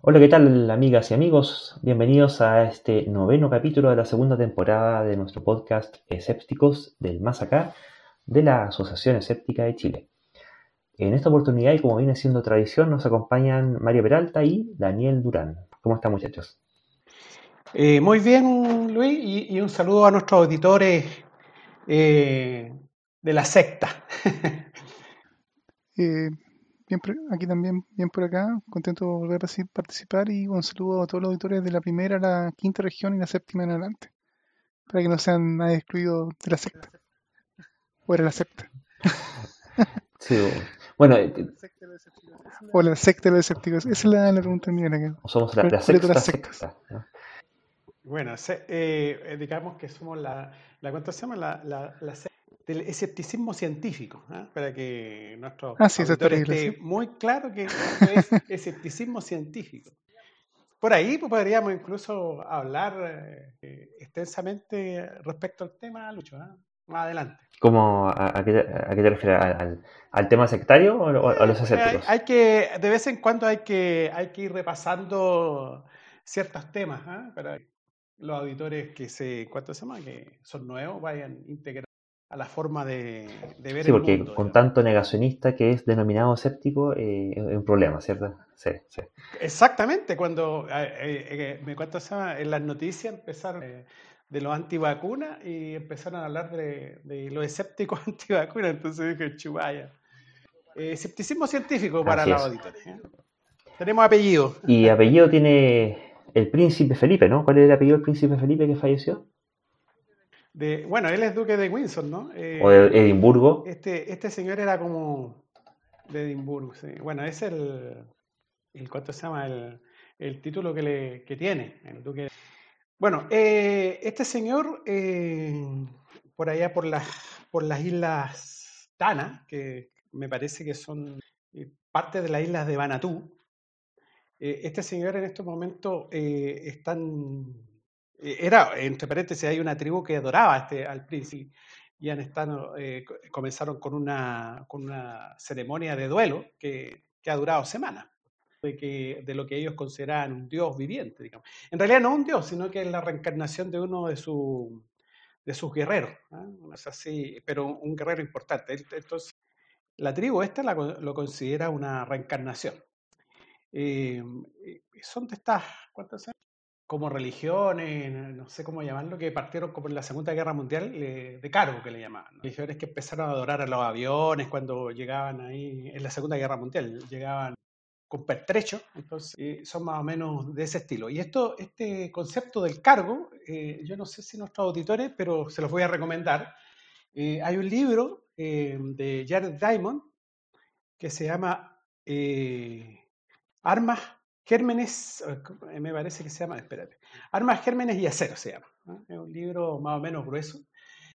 Hola, ¿qué tal amigas y amigos? Bienvenidos a este noveno capítulo de la segunda temporada de nuestro podcast Escépticos del Más Acá de la Asociación Escéptica de Chile. En esta oportunidad, y como viene siendo tradición, nos acompañan Mario Peralta y Daniel Durán. ¿Cómo están muchachos? Eh, muy bien, Luis, y, un saludo a nuestros auditores eh, de la secta. Eh, bien aquí también, bien por acá, contento de volver a participar y un saludo a todos los auditores de la primera, la quinta región y la séptima en adelante, para que no sean nadie excluidos de la secta. O era la secta. Sí, bueno. O la secta de los escépticos. Esa es la, pregunta mía. O somos la, la secta, secta. Bueno, eh, digamos que somos la, la ¿cuánto se llama? La, la, la del escepticismo científico, ¿eh? para que nuestro ah, sí, esté muy claro que es escepticismo científico. Por ahí pues, podríamos incluso hablar eh, extensamente respecto al tema, Lucho, ¿eh? más adelante. ¿Cómo, a, qué, te refieres? ¿Al, tema sectario o, a los escépticos? Hay, que, de vez en cuando hay que, hay que ir repasando ciertos temas, para que los auditores que se, ¿cuánto se llama? Que son nuevos vayan integrando a la forma de, de ver sí, porque con tanto negacionista que es denominado escéptico eh, es un problema, ¿cierto? Sí, sí. Exactamente, cuando eh, eh, me cuento en las noticias empezaron de los antivacunas y empezaron a hablar de, de los escépticos antivacunas, entonces dije, chubaya. escepticismo científico para los auditores. Tenemos apellido. Y apellido tiene el príncipe Felipe, ¿no? ¿Cuál es el apellido del príncipe Felipe que falleció? Bueno, él es duque de Windsor, ¿no? Eh, o de Edimburgo. Este, este señor era como de Edimburgo, sí. Bueno, es el, el ¿cuánto se llama? El, el título que, le, que tiene, el duque. Bueno, eh, este señor, eh, por allá por las, por las islas Tana, que me parece que son parte de las islas de Banatú, este señor en estos momentos están era, entre paréntesis, hay una tribu que adoraba este, al príncipe y han estado, eh, comenzaron con una, con una ceremonia de duelo que, que ha durado semanas, de, que, de lo que ellos consideraban un dios viviente, digamos. En realidad no un dios, sino que es la reencarnación de uno de, su, de sus guerreros, es así, pero un guerrero importante. Entonces, la tribu esta lo considera una reencarnación. Eh, son de estas, ¿cuántas como religiones, no sé cómo llamarlo, que partieron como en la Segunda Guerra Mundial de cargo, que le llamaban. Religiones que empezaron a adorar a los aviones cuando llegaban ahí, en la Segunda Guerra Mundial, llegaban con pertrecho, entonces eh, son más o menos de ese estilo. Y esto, este concepto del cargo, eh, yo no sé si nuestros auditores, pero se los voy a recomendar. Eh, hay un libro de Jared Diamond que se llama Armas Gérmenes, eh, me parece que se llama, espérate, Armas, Gérmenes y Acero se llama. Es un libro más o menos grueso,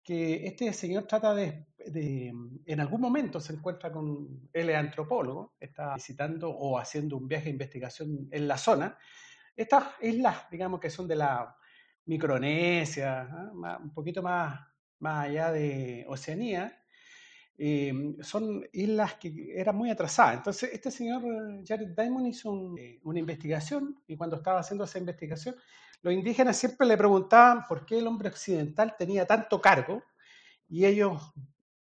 que este señor trata de, en algún momento se encuentra con, él es antropólogo, está visitando o haciendo un viaje de investigación en la zona. Estas islas, digamos que son de la Micronesia, un poquito más, más allá de Oceanía, Em, son islas que eran muy atrasadas. Entonces, este señor eh, Jared Diamond hizo eh, una investigación y cuando estaba haciendo esa investigación, los indígenas siempre le preguntaban por qué el hombre occidental tenía tanto cargo y ellos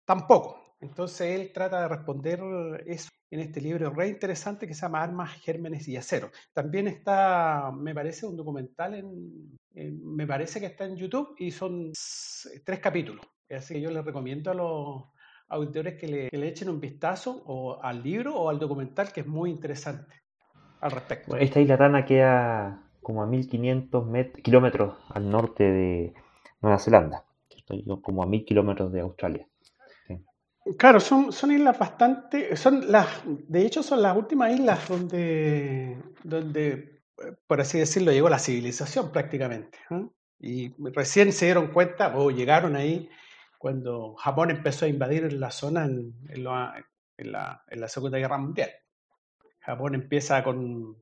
tampoco. Entonces, él trata de responder eso en este libro re interesante que se llama Armas, Gérmenes y Acero. También está, me parece, un documental en, me parece que está en YouTube y son tres capítulos. Así que yo les recomiendo a los auditores que le, que le, echen un vistazo o al libro o al documental que es muy interesante al respecto. esta isla Tana queda como a 1500 kilómetros al norte de Nueva Zelanda, como a 1000 kilómetros de Australia. Claro, son, son islas bastante, son las, de hecho son las últimas islas donde, donde, por así decirlo, llegó la civilización prácticamente. ¿eh? Y recién se dieron cuenta o llegaron ahí cuando Japón empezó a invadir la zona en, la, Segunda Guerra Mundial. Japón empieza con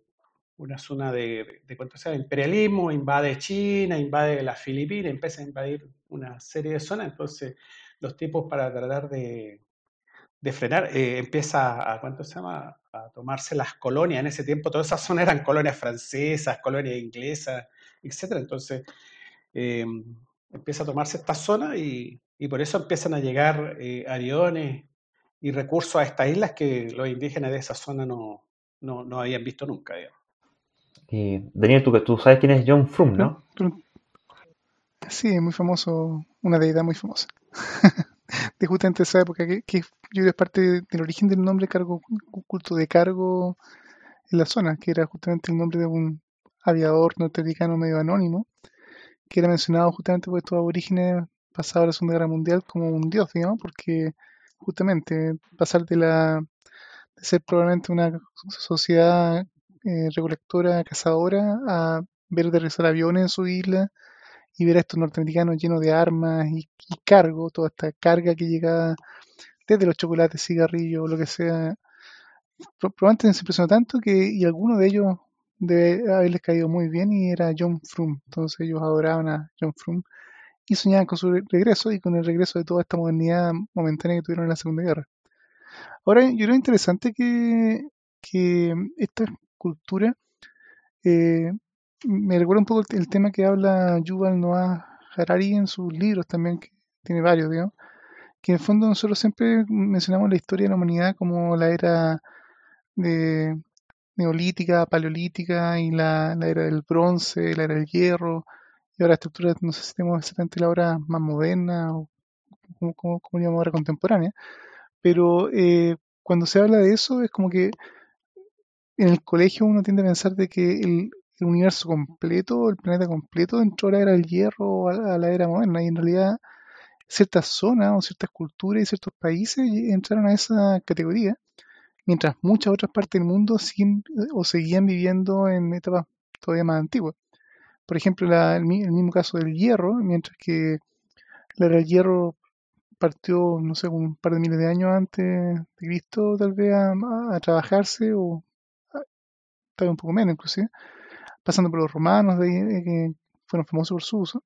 una zona de, de, sea, imperialismo, invade China, invade las Filipinas, empieza a invadir una serie de zonas, entonces los tipos para tratar de, frenar, eh, empieza a, ¿cuánto se llama? A tomarse las colonias. En ese tiempo todas esas zonas eran colonias francesas, colonias inglesas, etc. Entonces em, empieza a tomarse esta zona y, por eso empiezan a llegar eh, aviones y recursos a estas islas que los indígenas de esa zona no, no, habían visto nunca. Daniel, tú, tú sabes quién es John Frum, ¿no? Sí, muy famoso, una deidad muy famosa. de justamente esa época, que, yo creo es parte del origen del nombre cargo, culto de cargo en la zona, que era justamente el nombre de un aviador norteamericano medio anónimo, que era mencionado justamente por estos aborígenes pasados a la Segunda Guerra Mundial como un dios, digamos, porque justamente pasar de la de ser probablemente una sociedad eh, recolectora, cazadora, a ver aterrizar aviones en su isla y ver a estos norteamericanos llenos de armas y, cargo, toda esta carga que llega desde los chocolates, cigarrillos, lo que sea. Probablemente se impresionó tanto que y alguno de ellos debe haberles caído muy bien y era John Frum. Entonces ellos adoraban a John Frum y soñaban con su regreso y con el regreso de toda esta modernidad momentánea que tuvieron en la Segunda Guerra. Ahora, yo creo interesante que, que esta cultura eh, me recuerda un poco el, tema que habla Yuval Noah Harari en sus libros también, que tiene varios, digamos, que en el fondo nosotros siempre mencionamos la historia de la humanidad como la era de neolítica, paleolítica y la, era del bronce, la era del hierro, y ahora estructuras, no sé si tenemos exactamente la hora más moderna o como, como, como ahora contemporánea, pero eh, cuando se habla de eso es como que en el colegio uno tiende a pensar de que el, universo completo, el planeta completo dentro de la era del hierro o a la era moderna. Y en realidad ciertas zonas o ciertas culturas y ciertos países entraron a esa categoría, mientras muchas otras partes del mundo siguen o seguían viviendo en etapas todavía más antiguas. Por ejemplo, el, mismo caso del hierro, mientras que la era del hierro partió, no sé, un par de miles de años antes de Cristo, tal vez a, trabajarse, o tal vez un poco menos inclusive pasando por los romanos, de, que fueron famosos por su uso.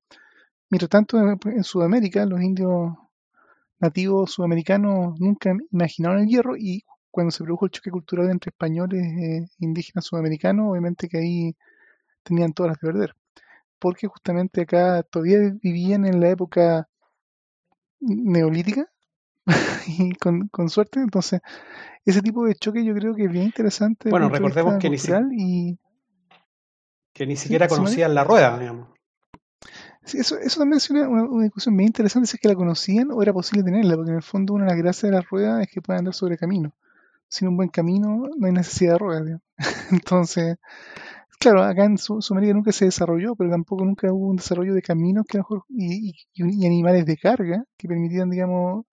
Mientras tanto, en Sudamérica, los indios nativos sudamericanos nunca imaginaron el hierro y cuando se produjo el choque cultural entre españoles e indígenas sudamericanos, obviamente que ahí tenían todas las de perder. Porque justamente acá todavía vivían en la época neolítica y con, suerte, entonces ese tipo de choque yo creo que es bien interesante. Bueno, recordemos que ni, y, que ni siquiera conocían la rueda, digamos. eso, eso también es una, una, discusión muy interesante, si es que la conocían o era posible tenerla, porque en el fondo una de las gracias de la rueda es que pueden andar sobre camino. Sin un buen camino no hay necesidad de ruedas. Digamos. Entonces, claro, acá en Sudamérica nunca se desarrolló, pero tampoco nunca hubo un desarrollo de caminos que mejor y, y, animales de carga que permitían, digamos,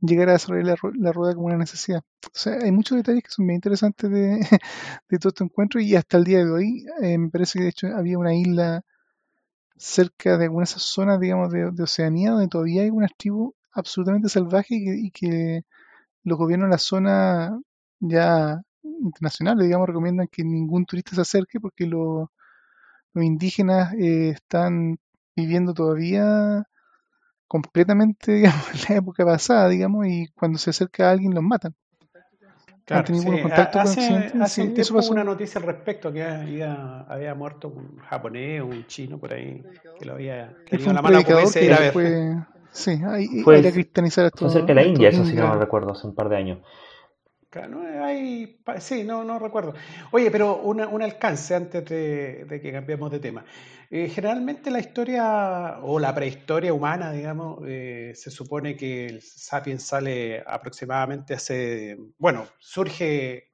llegar a desarrollar la, rueda como una necesidad. O sea, hay muchos detalles que son bien interesantes de, todo este encuentro y hasta el día de hoy eh, me parece que de hecho había una isla cerca de alguna de esas zonas, digamos, de, Oceanía donde todavía hay una tribu absolutamente salvaje y que, los gobiernos de la zona ya internacionales, digamos, recomiendan que ningún turista se acerque porque los indígenas eh, están viviendo todavía completamente, digamos, en la época pasada, digamos, y cuando se acerca a alguien los matan. Claro, sí. contacto hace, con hace un tiempo una noticia al respecto que había, había, muerto un japonés o un chino por ahí que lo había tenido la mano que a ver. Fue, sí, ahí, fue, a cristianizar Fue cerca de la India, eso sí no lo recuerdo, hace un par de años. No hay, sí, no, no recuerdo. Oye, pero un alcance antes de, que cambiemos de tema. Eh, generalmente la historia o la prehistoria humana, digamos, eh, se supone que el sapiens sale aproximadamente hace, bueno, surge,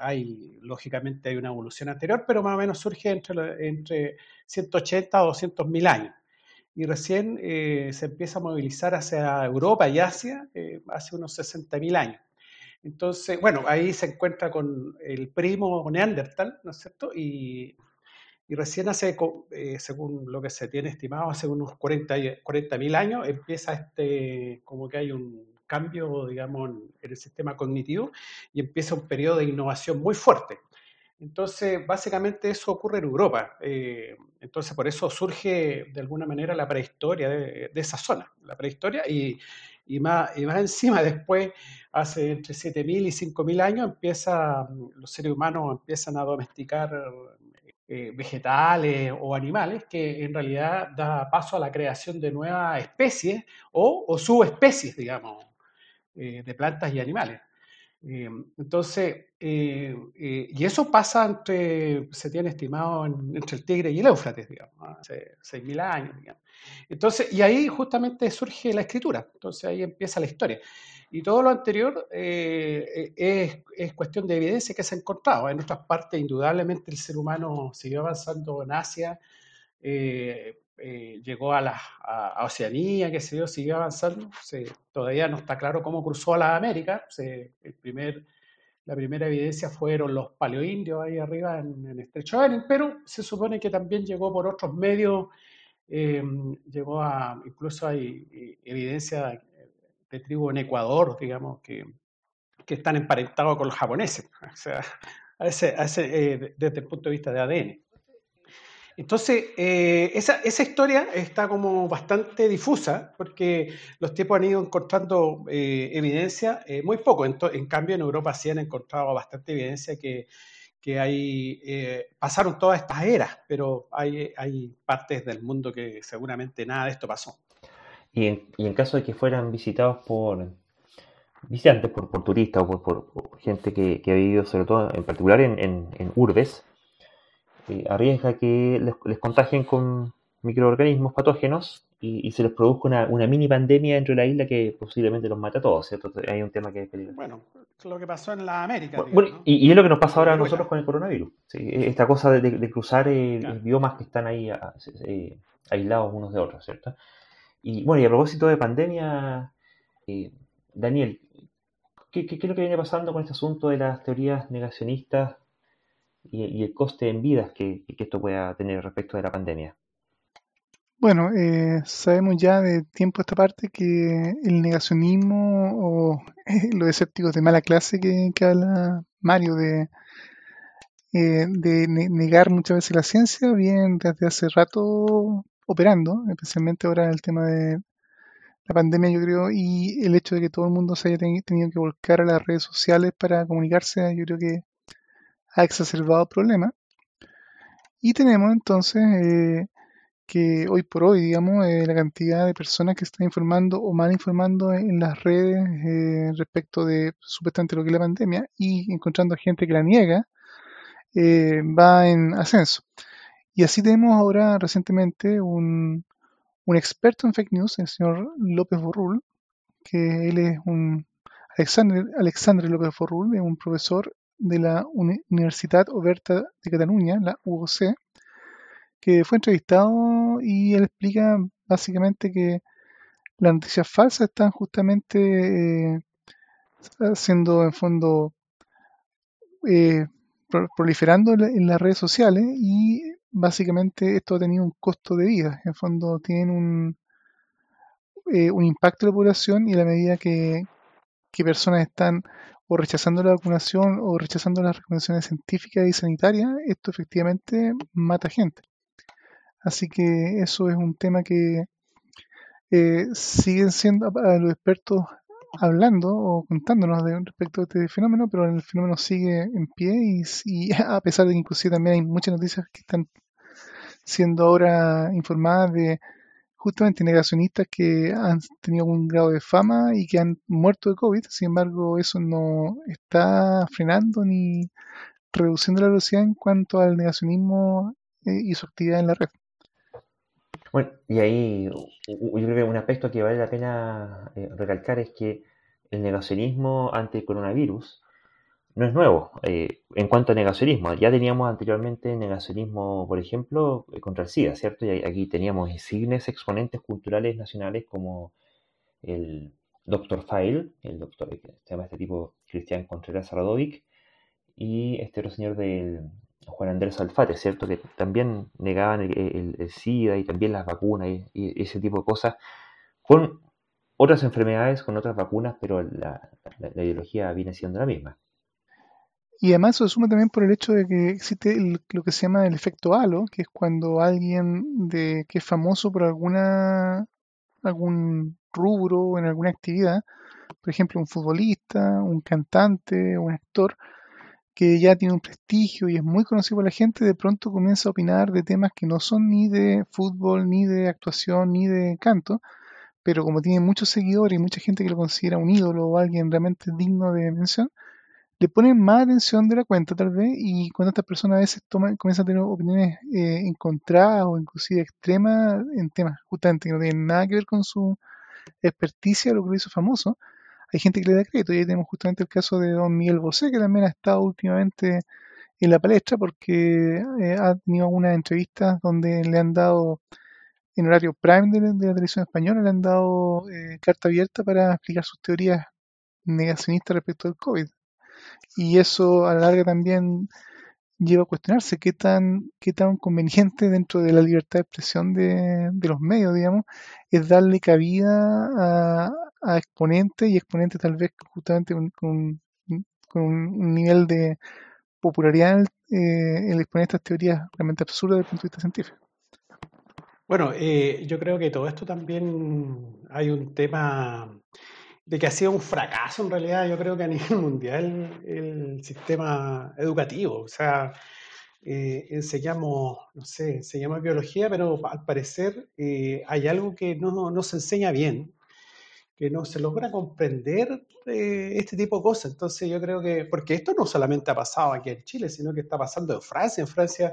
hay, lógicamente hay una evolución anterior, pero más o menos surge entre, entre 180 o 200 mil años. Y recién eh, se empieza a movilizar hacia Europa y Asia hace unos 60 mil años. Entonces, bueno, ahí se encuentra con el primo Neandertal, ¿no es cierto? Y, recién hace, eh, según lo que se tiene estimado, hace unos 40 mil años, empieza este, como que hay un cambio, digamos, en el sistema cognitivo y empieza un periodo de innovación muy fuerte. Entonces, básicamente eso ocurre en Europa. Eh, entonces, por eso surge de alguna manera la prehistoria de, esa zona, la prehistoria, y, y más, y más encima después, hace entre 7.000 y 5.000 años, empieza, los seres humanos empiezan a domesticar eh, vegetales o animales, que en realidad da paso a la creación de nuevas especies o, subespecies, digamos, eh, de plantas y animales. Eh, entonces, y eso pasa entre, se tiene estimado entre el Tigre y el Éufrates, digamos, hace 6.000 años, digamos. Entonces, y ahí justamente surge la escritura, entonces ahí empieza la historia. Y todo lo anterior eh, es, es, cuestión de evidencia que se ha encontrado. En otras partes, indudablemente, el ser humano siguió avanzando en Asia, eh, eh, llegó a, la, Oceanía, que se siguió avanzando. todavía no está claro cómo cruzó a la América. la primera evidencia fueron los paleoindios ahí arriba en, el Estrecho Bering, pero se supone que también llegó por otros medios Em, llegó a, incluso hay evidencia de tribu en Ecuador, digamos, que, están emparentados con los japoneses, o sea, eh, desde el punto de vista de ADN. Entonces, eh, esa, esa, historia está como bastante difusa porque los tipos han ido encontrando eh, evidencia muy poco. En, en, cambio, en Europa sí han encontrado bastante evidencia que que hay, eh, pasaron todas estas eras, pero hay, hay partes del mundo que seguramente nada de esto pasó. Y en, y en caso de que fueran visitados por visitantes, por, por turistas o por, gente que, que, ha vivido, sobre todo en particular en, en, urbes, eh, arriesga que les, les, contagien con microorganismos patógenos y, se les produzca una, una, mini pandemia dentro de la isla que posiblemente los mata a todos, ¿cierto? Hay un tema que es peligroso. Bueno, lo que pasó en la América. Bueno, y, es lo que nos pasa ahora a nosotros con el coronavirus. Esta cosa de, cruzar eh, biomas que están ahí eh, aislados unos de otros, ¿cierto? Y bueno, y a propósito de pandemia, eh, Daniel, ¿qué, ¿qué, es lo que viene pasando con este asunto de las teorías negacionistas y, el coste en vidas que, que esto pueda tener respecto de la pandemia? Bueno, eh, sabemos ya de tiempo esta parte que el negacionismo o los escépticos de mala clase que, habla Mario de, eh, de negar muchas veces la ciencia vienen desde hace rato operando, especialmente ahora el tema de la pandemia yo creo y el hecho de que todo el mundo se haya tenido que volcar a las redes sociales para comunicarse yo creo que ha exacerbado el problema. Y tenemos entonces eh, que hoy por hoy, digamos, eh, la cantidad de personas que están informando o mal informando en, las redes eh, respecto de supuestamente lo que es la pandemia y encontrando gente que la niega, eh, va en ascenso. Y así tenemos ahora recientemente un, un experto en fake news, el señor López Borrul, que él es un Alexander, Alexandre López Borrul, es un profesor de la Universidad Oberta de Cataluña, la UOC, que fue entrevistado y él explica básicamente que las noticias falsas están justamente eh, siendo en fondo eh, proliferando en las redes sociales y básicamente esto ha tenido un costo de vida. En fondo tienen un, eh, un impacto en la población y a la medida que personas están o rechazando la vacunación o rechazando las recomendaciones científicas y sanitarias, esto efectivamente mata gente. Así que eso es un tema que eh, siguen siendo los expertos hablando o contándonos respecto a este fenómeno, pero el fenómeno sigue en pie y, a pesar de que inclusive también hay muchas noticias que están siendo ahora informadas de justamente negacionistas que han tenido algún grado de fama y que han muerto de COVID, sin embargo eso no está frenando ni reduciendo la velocidad en cuanto al negacionismo eh, y su actividad en la red. Bueno, y ahí yo creo que un aspecto que vale la pena eh, recalcar es que el negacionismo ante el coronavirus no es nuevo. Eh, en cuanto a negacionismo, ya teníamos anteriormente negacionismo, por ejemplo, eh, contra el SIDA, ¿cierto? Y aquí teníamos insignes exponentes culturales nacionales como el Dr. File, el doctor, se llama este tipo Cristian Contreras Radovic, y este otro señor del Juan Andrés Alfate, ¿cierto? Que también negaban el, SIDA y también las vacunas y, ese tipo de cosas, con otras enfermedades, con otras vacunas, pero la, ideología viene siendo la misma. Y además se suma también por el hecho de que existe lo que se llama el efecto halo, que es cuando alguien de, que es famoso por alguna algún rubro en alguna actividad, por ejemplo, un futbolista, un cantante, un actor, que ya tiene un prestigio y es muy conocido por la gente, de pronto comienza a opinar de temas que no son ni de fútbol, ni de actuación, ni de canto, pero como tiene muchos seguidores y mucha gente que lo considera un ídolo o alguien realmente digno de mención, le ponen más atención de la cuenta tal vez y cuando estas personas a veces toman, comienzan a tener opiniones eh, encontradas o inclusive extremas en temas justamente que no tienen nada que ver con su experticia, lo que lo hizo famoso, hay gente que le da crédito y ahí tenemos justamente el caso de don Miguel Bosé que también ha estado últimamente en la palestra porque eh, ha tenido algunas entrevistas donde le han dado en horario prime de, la televisión española le han dado eh, carta abierta para explicar sus teorías negacionistas respecto al COVID. Y eso a la larga también lleva a cuestionarse qué tan, qué tan conveniente dentro de la libertad de expresión de, los medios, digamos, es darle cabida a, exponentes y exponentes tal vez justamente con, con, un nivel de popularidad eh, el exponer estas teorías realmente absurdas desde el punto de vista científico. Bueno, eh, yo creo que todo esto también hay un tema de que ha sido un fracaso en realidad, yo creo que a nivel mundial el sistema educativo. O sea, eh, enseñamos, no sé, enseñamos biología, pero al parecer eh, hay algo que no, no, se enseña bien, que no se logra comprender eh, este tipo de cosas. Entonces yo creo que, porque esto no solamente ha pasado aquí en Chile, sino que está pasando en Francia. En Francia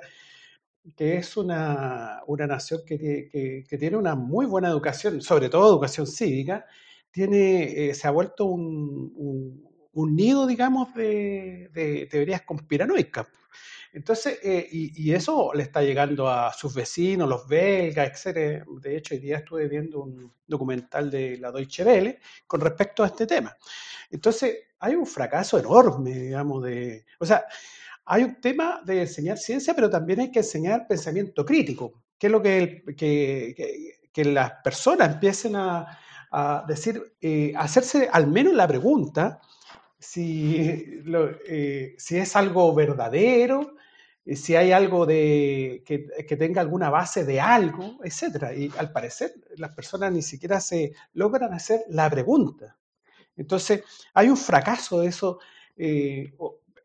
que es una, una nación que, que, que, tiene una muy buena educación, sobre todo educación cívica, tiene, eh, se ha vuelto un, un, nido, digamos, de, de, teorías conspiranoicas. Entonces, eh, y, eso le está llegando a sus vecinos, los belgas, etc. De hecho, hoy día estuve viendo un documental de la Deutsche Welle con respecto a este tema. Entonces, hay un fracaso enorme, digamos, de... O sea, hay un tema de enseñar ciencia, pero también hay que enseñar pensamiento crítico, que es lo que, que, que, que las personas empiecen a, a decir, eh, hacerse al menos la pregunta si, eh, si es algo verdadero, eh, si hay algo de, que, que, tenga alguna base de algo, etc. Y al parecer las personas ni siquiera se logran hacer la pregunta. Entonces, hay un fracaso de eso.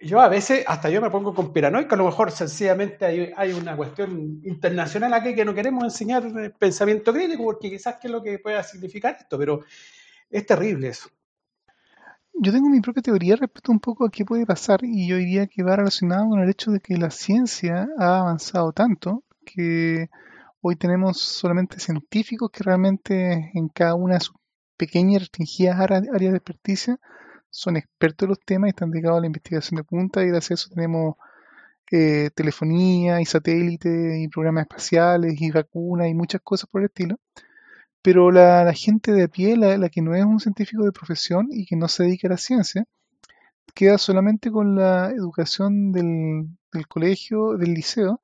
Yo a veces, hasta yo me pongo con piranoico, a lo mejor sencillamente hay, hay, una cuestión internacional aquí que no queremos enseñar pensamiento crítico, porque quizás qué es lo que pueda significar esto, pero es terrible eso. Yo tengo mi propia teoría respecto un poco a qué puede pasar y yo diría que va relacionado con el hecho de que la ciencia ha avanzado tanto que hoy tenemos solamente científicos que realmente en cada una de sus pequeñas restringidas áreas de experticia son expertos en los temas y están dedicados a la investigación de punta y gracias a eso tenemos eh, telefonía y satélite y programas espaciales y vacunas y muchas cosas por el estilo. Pero la, gente de pie, la, que no es un científico de profesión y que no se dedica a la ciencia, queda solamente con la educación del, del colegio, del liceo,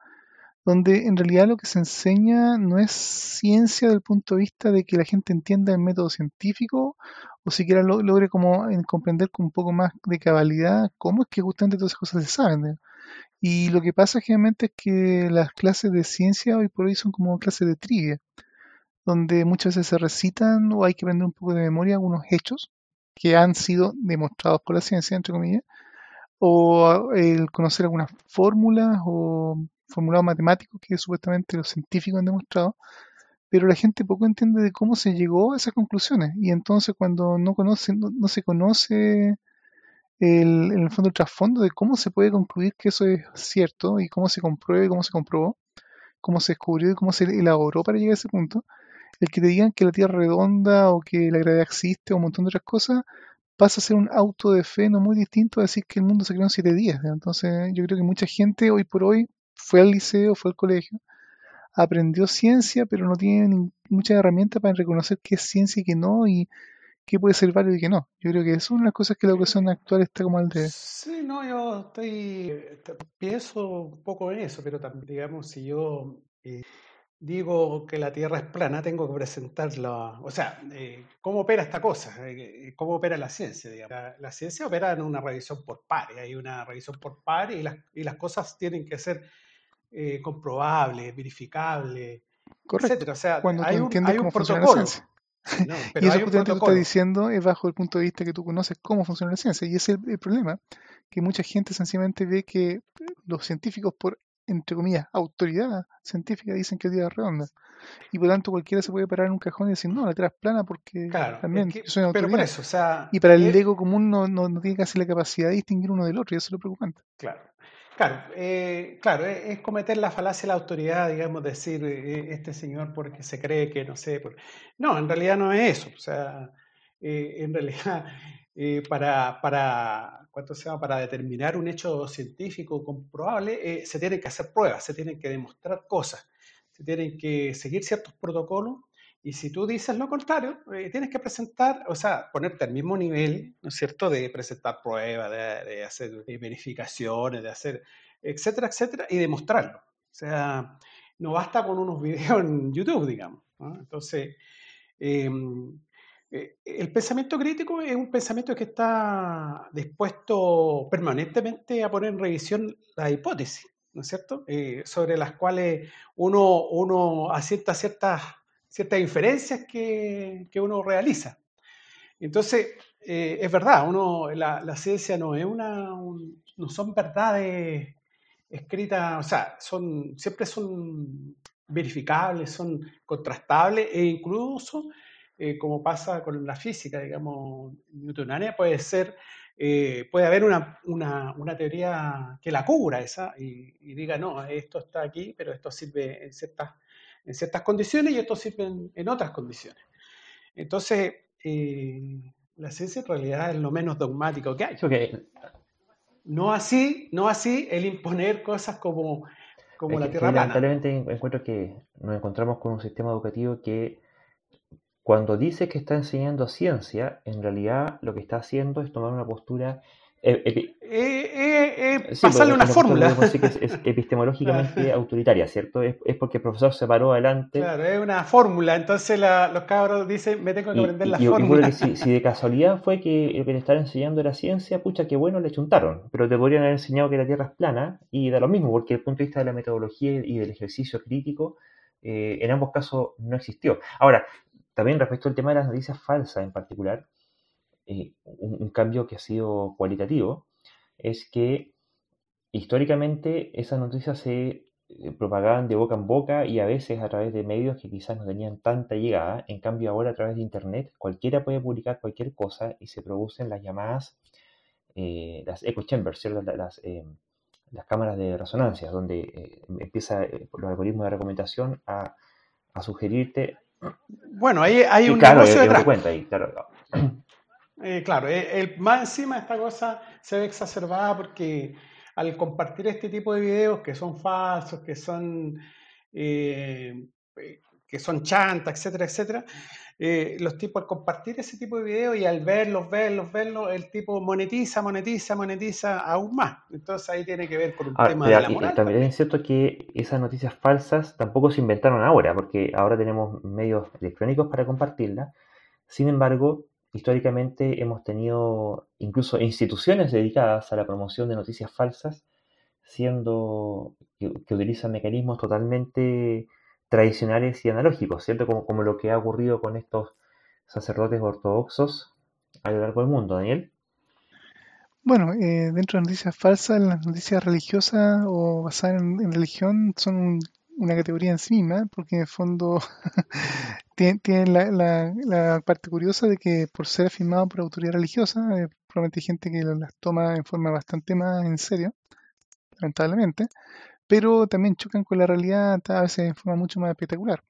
donde en realidad lo que se enseña no es ciencia desde el punto de vista de que la gente entienda el método científico o siquiera logre como comprender con un poco más de cabalidad cómo es que justamente todas esas cosas se saben. Y lo que pasa generalmente es que las clases de ciencia hoy por hoy son como clases de trivia, donde muchas veces se recitan o hay que aprender un poco de memoria algunos hechos que han sido demostrados por la ciencia, entre comillas, o el conocer algunas fórmulas o formulados matemáticos que supuestamente los científicos han demostrado, pero la gente poco entiende de cómo se llegó a esas conclusiones. Y entonces cuando no, conoce, no, se conoce el, en el fondo el trasfondo de cómo se puede concluir que eso es cierto y cómo se compruebe, cómo se comprobó, cómo se descubrió y cómo se elaboró para llegar a ese punto, el que te digan que la Tierra es redonda o que la gravedad existe o un montón de otras cosas, pasa a ser un auto de fe no muy distinto a decir que el mundo se creó en siete días. Entonces yo creo que mucha gente hoy por hoy fue al liceo, fue al colegio, aprendió ciencia, pero no tiene muchas herramientas para reconocer qué es ciencia y qué no, y qué puede ser válido y qué no. Yo creo que es una de las cosas que la educación actual está como al de... Sí, no, yo estoy, pienso un poco en eso, pero digamos, si yo eh, digo que la Tierra es plana, tengo que presentarla, o sea, eh, ¿cómo opera esta cosa? Eh, ¿Cómo opera la ciencia? Digamos? La, ciencia opera en una revisión por pares, hay una revisión por pares y las, y las cosas tienen que ser eh, comprobables, verificables, Correcto. O sea, hay un, hay un protocolo. No, y pero eso justamente tú estás diciendo es bajo el punto de vista que tú conoces cómo funciona la ciencia. Y ese es el, el problema, que mucha gente sencillamente ve que los científicos por, entre comillas, autoridad científica dicen que es Tierra redonda. Y por lo tanto cualquiera se puede parar en un cajón y decir, no, la Tierra es plana porque Claro, es también que, soy pero por autoridad. eso, o sea, Y para el eh, ego común no, no, no tiene casi la capacidad de distinguir uno del otro, y eso es lo preocupante. Claro, claro, eh, claro, es, es cometer la falacia de la autoridad, digamos, decir eh, este señor porque se cree que no sé, no, en realidad no es eso, o sea, eh, en realidad eh, para, para, ¿cuánto se llama? Para determinar un hecho científico comprobable eh, se tienen que hacer pruebas, se tienen que demostrar cosas, se tienen que seguir ciertos protocolos y si tú dices lo contrario, eh, tienes que presentar, o sea, ponerte al mismo nivel, ¿no es cierto?, de presentar pruebas, de, hacer eh, verificaciones, de hacer, etcétera, etcétera, y demostrarlo. O sea, no basta con unos videos en YouTube, digamos. Entonces, eh, eh, el pensamiento crítico es un pensamiento que está dispuesto permanentemente a poner en revisión la hipótesis, ¿no es cierto?, sobre las cuales uno, uno asienta ciertas ciertas inferencias que, que uno realiza. Entonces, eh, es verdad, uno, la, ciencia no es una, un- no son verdades escritas, o sea, son, siempre son verificables, son contrastables e incluso, eh, como pasa con la física, digamos, newtonánea, puede ser, eh, puede haber una, una, una teoría que la cubra esa y, y diga, no, esto está aquí, pero esto sirve en ciertas, en ciertas condiciones y esto sirve en, otras condiciones. Entonces, eh, la ciencia en realidad es lo menos dogmático que hay. No así, no así el imponer cosas como, como es la que, Tierra plana. lamentablemente encuentro que nos encontramos con un sistema educativo que cuando dice que está enseñando ciencia, en realidad lo que está haciendo es tomar una postura eh, Eh, eh, eh, Sí, pasarle una fórmula. podemos decir que es, es epistemológicamente autoritaria, ¿cierto? Es, es porque el profesor se paró adelante Claro, es una fórmula. Entonces la- los cabros dicen, me tengo que y, aprender la y- y fórmula. que si, si de casualidad fue que lo que le estaban enseñando era ciencia, pucha, qué bueno, le chuntaron. Pero te podrían haber enseñado que la Tierra es plana y da lo mismo, porque desde el punto de vista de la metodología y del ejercicio crítico, eh, en ambos casos no existió. Ahora, también respecto al tema de las noticias falsas en particular, eh, un, un cambio que ha sido cualitativo es que históricamente esas noticias se eh, propagaban de boca en boca y a veces a través de medios que quizás no tenían tanta llegada. En cambio ahora a través de internet cualquiera puede publicar cualquier cosa y se producen las llamadas, eh, las echo chambers, Las, eh, las cámaras de resonancia, donde eh, empieza los algoritmos de recomendación a, a sugerirte. Bueno, ahí hay Y un claro, negocio detrás. una cuenta ahí, claro. Eh, claro, eh, el- más encima esta cosa se ve exacerbada porque al compartir este tipo de videos que son falsos, que son, eh, que son chantas, etcétera, etcétera, eh, los tipos al compartir ese tipo de videos y al verlos, verlos, verlos, el tipo monetiza, monetiza, monetiza aún más. Entonces ahí tiene que ver con un Ahora, tema de la y- y moral también también. es cierto que esas noticias falsas tampoco se inventaron ahora, porque ahora tenemos medios electrónicos para compartirlas. Sin embargo, históricamente hemos tenido incluso instituciones dedicadas a la promoción de noticias falsas, siendo que, utilizan mecanismos totalmente tradicionales y analógicos, ¿cierto? Como, lo que ha ocurrido con estos sacerdotes ortodoxos a lo largo del mundo, Daniel. Bueno, eh, dentro de noticias falsas, las noticias religiosas o basadas en, en religión son un- una categoría en sí misma, porque en el fondo tienen, tienen la, la- la parte curiosa de que por ser afirmado por autoridad religiosa, eh, probablemente hay gente que las toma en forma bastante más en serio, lamentablemente, pero también chocan con la realidad a veces en forma mucho más espectacular.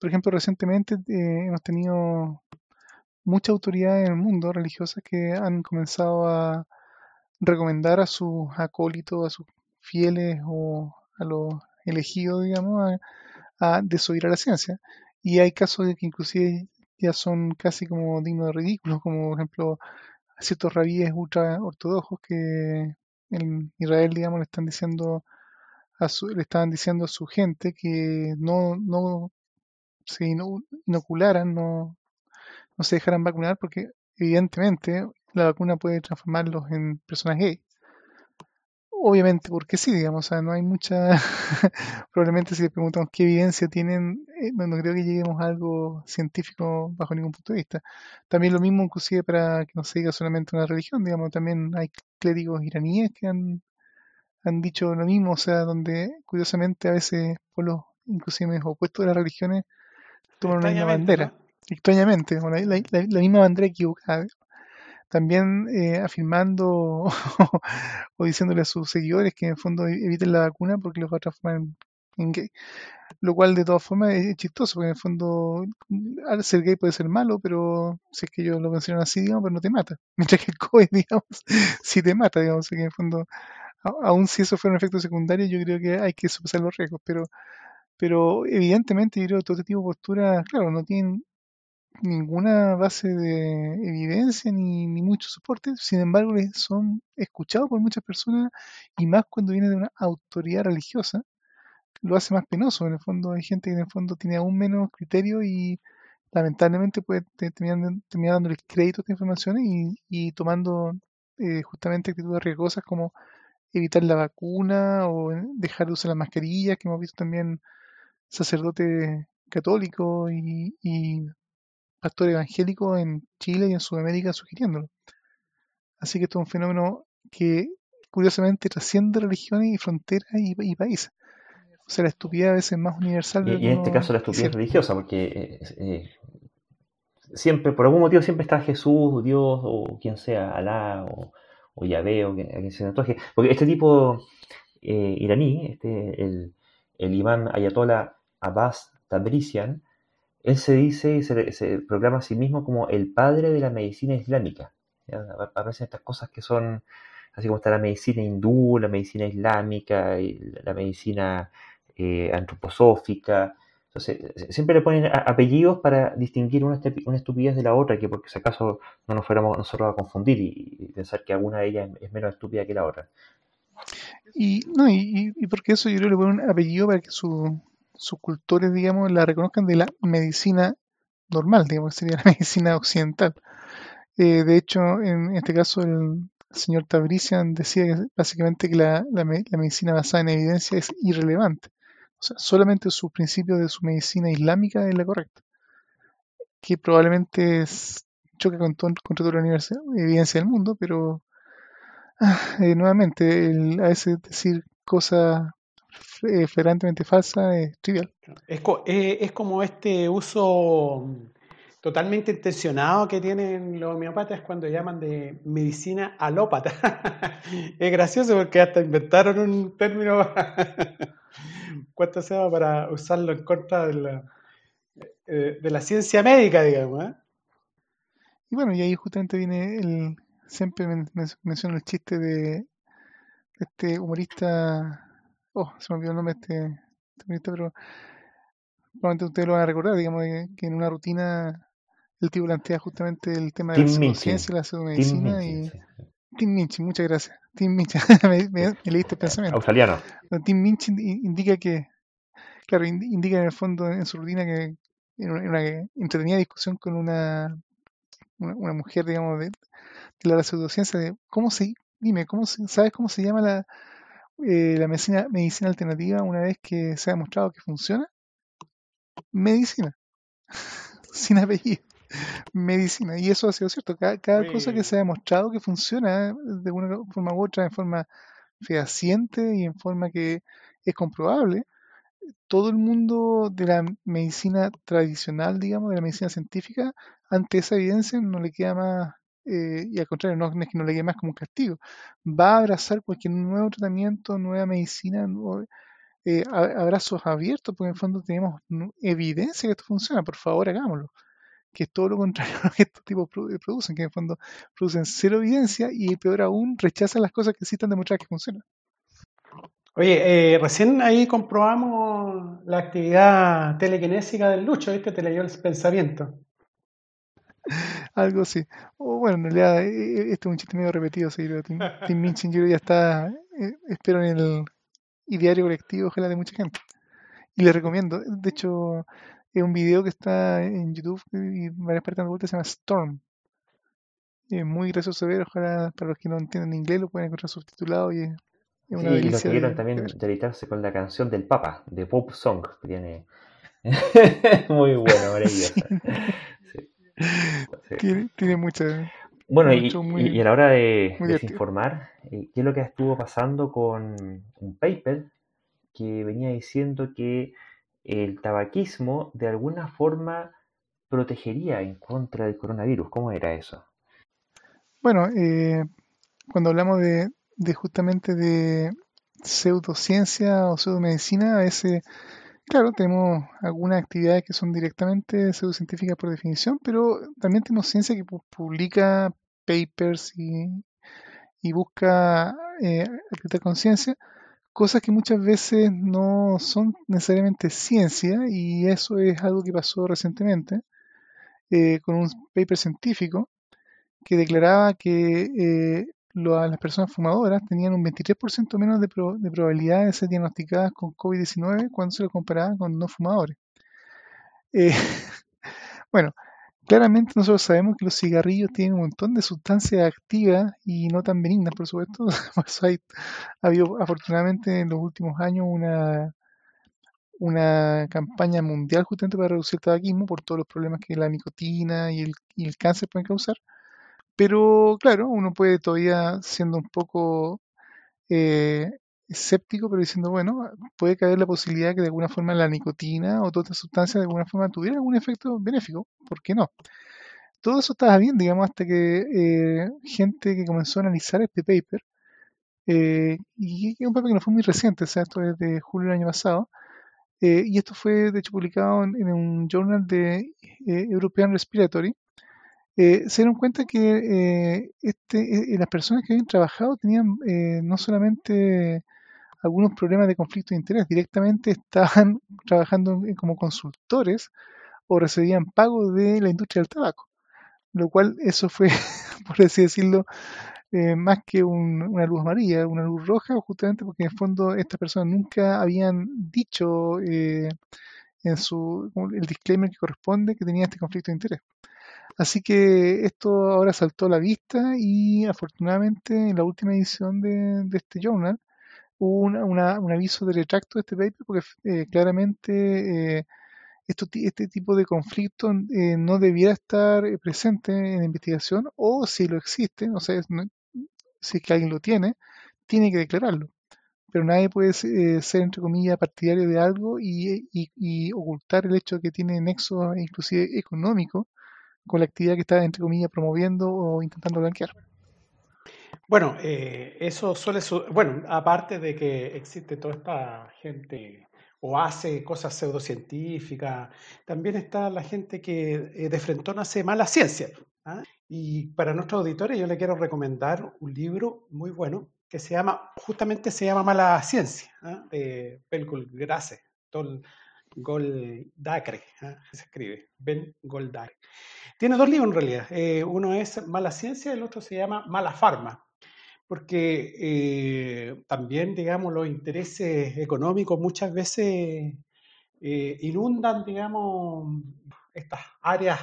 Por ejemplo, recientemente eh, hemos tenido muchas autoridades en el mundo religiosas que han comenzado a recomendar a sus acólitos, a sus fieles o a los elegidos, digamos, a, a a la ciencia. Y hay casos que inclusive ya son casi como dignos de ridículos, como por ejemplo ciertos rabíes ultra ortodoxos que en Israel, digamos, le están diciendo a su, le estaban diciendo a su gente que no, no se ino- inocularan, no, no se dejaran vacunar porque evidentemente la vacuna puede transformarlos en personas gay obviamente porque sí, digamos, o sea, no hay mucha, probablemente si le preguntamos qué evidencia tienen, eh, no, no creo que lleguemos a algo científico bajo ningún punto de vista. También lo mismo inclusive para que no se diga solamente una religión, digamos, también hay clérigos iraníes que han, han dicho lo mismo, o sea, donde curiosamente a veces por los inclusive opuestos de las religiones toman una misma bandera, ¿no? extrañamente, la- la misma bandera equivocada. También eh, afirmando o diciéndole a sus seguidores que en el fondo e- eviten la vacuna porque los va a transformar en, gay. Lo cual de todas formas es, chistoso, porque en el fondo al ser gay puede ser malo, pero si es que ellos lo mencionan así, digamos, pero no te mata. Mientras que el COVID, digamos, sí te mata, digamos, que en el fondo, a- aun si eso fuera un efecto secundario, yo creo que hay que sopesar los riesgos, pero pero evidentemente yo creo que todo este tipo de posturas, claro, no tienen ninguna base de evidencia ni, ni mucho soporte, sin embargo son escuchados por muchas personas y más cuando viene de una autoridad religiosa, lo hace más penoso. En el fondo hay gente que en el fondo tiene aún menos criterio y lamentablemente puede te- terminar, terminar dándoles crédito a estas informaciones y, y tomando eh, justamente actitudes riesgosas como evitar la vacuna o dejar de usar las mascarillas, que hemos visto también sacerdotes católicos y pastores evangélicos en Chile y en Sudamérica sugiriéndolo. Así que esto es un fenómeno que curiosamente trasciende religiones y fronteras y, y países. O sea, la estupidez a veces es más universal de Y, en este caso la estupidez religiosa, porque eh, eh, siempre, por algún motivo, siempre está Jesús, Dios, o quien sea, Alá, o, o Yahvé, o quien, a quien se le antoje. Porque este tipo eh, iraní, este, el, el imán Ayatollah Abbas Tabrizian, él se dice y se, se proclama a sí mismo como el padre de la medicina islámica. Aparecen estas cosas que son, así como está la medicina hindú, la medicina islámica, la medicina eh, antroposófica. Entonces, siempre le ponen apellidos para distinguir una, estupi- una estupidez de la otra, que porque si acaso no nos fuéramos nosotros a confundir y, pensar que alguna de ellas es, menos estúpida que la otra. Y, no, y- y porque eso yo creo que le ponen un apellido para que su- sus cultores, digamos, la reconozcan de la medicina normal, digamos, que sería la medicina occidental. Eh, de hecho, en este caso, el señor Tabrician decía que básicamente que la, la me- la medicina basada en evidencia es irrelevante. O sea, solamente su principio de su medicina islámica es la correcta, que probablemente es- choca con todo, contra toda la evidencia del mundo, pero ah, eh, nuevamente, a veces decir cosas eh, flagrantemente falsas es trivial. Es, co- eh, es como este uso totalmente intencionado que tienen los homeópatas cuando llaman de medicina alópata. Es gracioso porque hasta inventaron un término ¿cuánto se llama? para usarlo en contra de la, eh, de la ciencia médica, digamos. ¿eh? Y bueno, y ahí justamente viene el. Siempre men- men- menciono el chiste de este humorista. Oh, se me olvidó el nombre de este, este humorista, pero probablemente ustedes lo van a recordar, digamos, que en una rutina el tipo plantea justamente el tema de la Tim pseudociencia, la Tim pseudomedicina Minchin, y. sí. Tim Minchin, muchas gracias. Tim Minchin, me, me- me leíste el pensamiento. Australiano. Tim Minchin i- indica que, claro, indi- indica en el fondo en su rutina que en una, en una entretenida discusión con una, una, una mujer, digamos, de, de la pseudociencia, de cómo se, dime, cómo se, ¿sabes cómo se llama la, eh, la medicina, medicina alternativa una vez que se ha demostrado que funciona? Medicina, sin apellido. Medicina, y eso ha sido cierto. Cada, cada cosa que se ha demostrado que funciona de una forma u otra, en forma fehaciente y en forma que es comprobable, todo el mundo de la medicina tradicional, digamos, de la medicina científica, ante esa evidencia no le queda más, eh, y al contrario, no, es que no le quede más como un castigo, va a abrazar cualquier nuevo tratamiento, nueva medicina, nuevo- eh, abrazos abiertos, porque en el fondo tenemos evidencia que esto funciona, por favor hagámoslo, que es todo lo contrario a lo que estos tipos produ- producen, que en el fondo producen cero evidencia y peor aún, rechazan las cosas que sí están demostradas que funcionan. Oye, eh, recién ahí comprobamos la actividad telequinésica del Lucho, ¿viste? Te leyó el pensamiento. Algo así. O bueno, en realidad, eh, eh, este es un chiste medio repetido, sí, pero Tim, Tim Minchin ya está, eh, espero en el ideario colectivo, ojalá de mucha gente. Y les recomiendo, de hecho, es un video que está en YouTube y varias partes de vuelta, se llama Storm. Es muy gracioso ver, ojalá para los que no entienden inglés lo pueden encontrar subtitulado y es, Es Sí, una y los que quieran de, de también deleitarse con la canción del Papa, de Pop Song, que tiene muy buena, Sí, maravillosa. Sí, tiene, tiene mucha, Bueno, mucho y, y- muy, y a la hora de desinformar, eh, ¿qué es lo que estuvo pasando con un paper que venía diciendo que el tabaquismo de alguna forma protegería en contra del coronavirus? ¿Cómo era eso? Bueno, eh, cuando hablamos de, de justamente de pseudociencia o pseudomedicina, a veces, claro, tenemos algunas actividades que son directamente pseudocientíficas por definición, pero también tenemos ciencia que pu- publica papers y, busca eh, aplicar conciencia, cosas que muchas veces no son necesariamente ciencia, y eso es algo que pasó recientemente eh, con un paper científico que declaraba que eh, las personas fumadoras tenían un 23% menos de, pro- de probabilidad de ser diagnosticadas con COVID-19 cuando se lo comparaban con no fumadores. Eh, bueno, claramente nosotros sabemos que los cigarrillos tienen un montón de sustancias activas y no tan benignas, por supuesto. Hay- ha habido afortunadamente en los últimos años una, una campaña mundial justamente para reducir el tabaquismo por todos los problemas que la nicotina y el, y el cáncer pueden causar. Pero claro, uno puede todavía siendo un poco eh, escéptico, pero diciendo, bueno, puede caber la posibilidad que de alguna forma la nicotina o todas estas sustancias de alguna forma tuviera algún efecto benéfico. ¿Por qué no? Todo eso estaba bien, digamos, hasta que eh, gente que comenzó a analizar este paper, eh, y es un paper que no fue muy reciente, o sea, esto es de julio del año pasado, eh, y esto fue de hecho publicado en, un journal de European Respiratory, eh, se dieron cuenta que eh, este, eh, las personas que habían trabajado tenían eh, no solamente algunos problemas de conflicto de interés, directamente estaban trabajando como consultores o recibían pago de la industria del tabaco, lo cual eso fue, por así decirlo, eh, más que un- una luz amarilla, una luz roja, justamente porque en el fondo estas personas nunca habían dicho en su el disclaimer que corresponde que tenía este conflicto de interés. Así que esto ahora saltó a la vista y afortunadamente en la última edición de, este journal hubo un aviso de retracto de este paper porque eh, claramente eh, esto este tipo de conflicto eh, no debiera estar eh, presente en la investigación o si lo existe, o sea, si es que alguien lo tiene, tiene que declararlo. Pero nadie puede eh, ser, entre comillas, partidario de algo y, y- y ocultar el hecho de que tiene nexos inclusive económicos con la actividad que está, entre comillas, promoviendo o intentando blanquear. Bueno, eh, eso suele su- bueno, aparte de que existe toda esta gente o hace cosas pseudocientíficas, también está la gente que eh, de frentón hace mala ciencia. ¿ah? Y para nuestros auditores yo le quiero recomendar un libro muy bueno que se llama, justamente se llama Mala Ciencia, ¿ah? de Ben Grasse, Tol Goldacre, ¿ah? se escribe, Ben Goldacre. Tiene dos libros en realidad. eh, uno es Mala Ciencia y el otro se llama Mala Farma porque eh, también, digamos, los intereses económicos muchas veces eh, inundan, digamos, estas áreas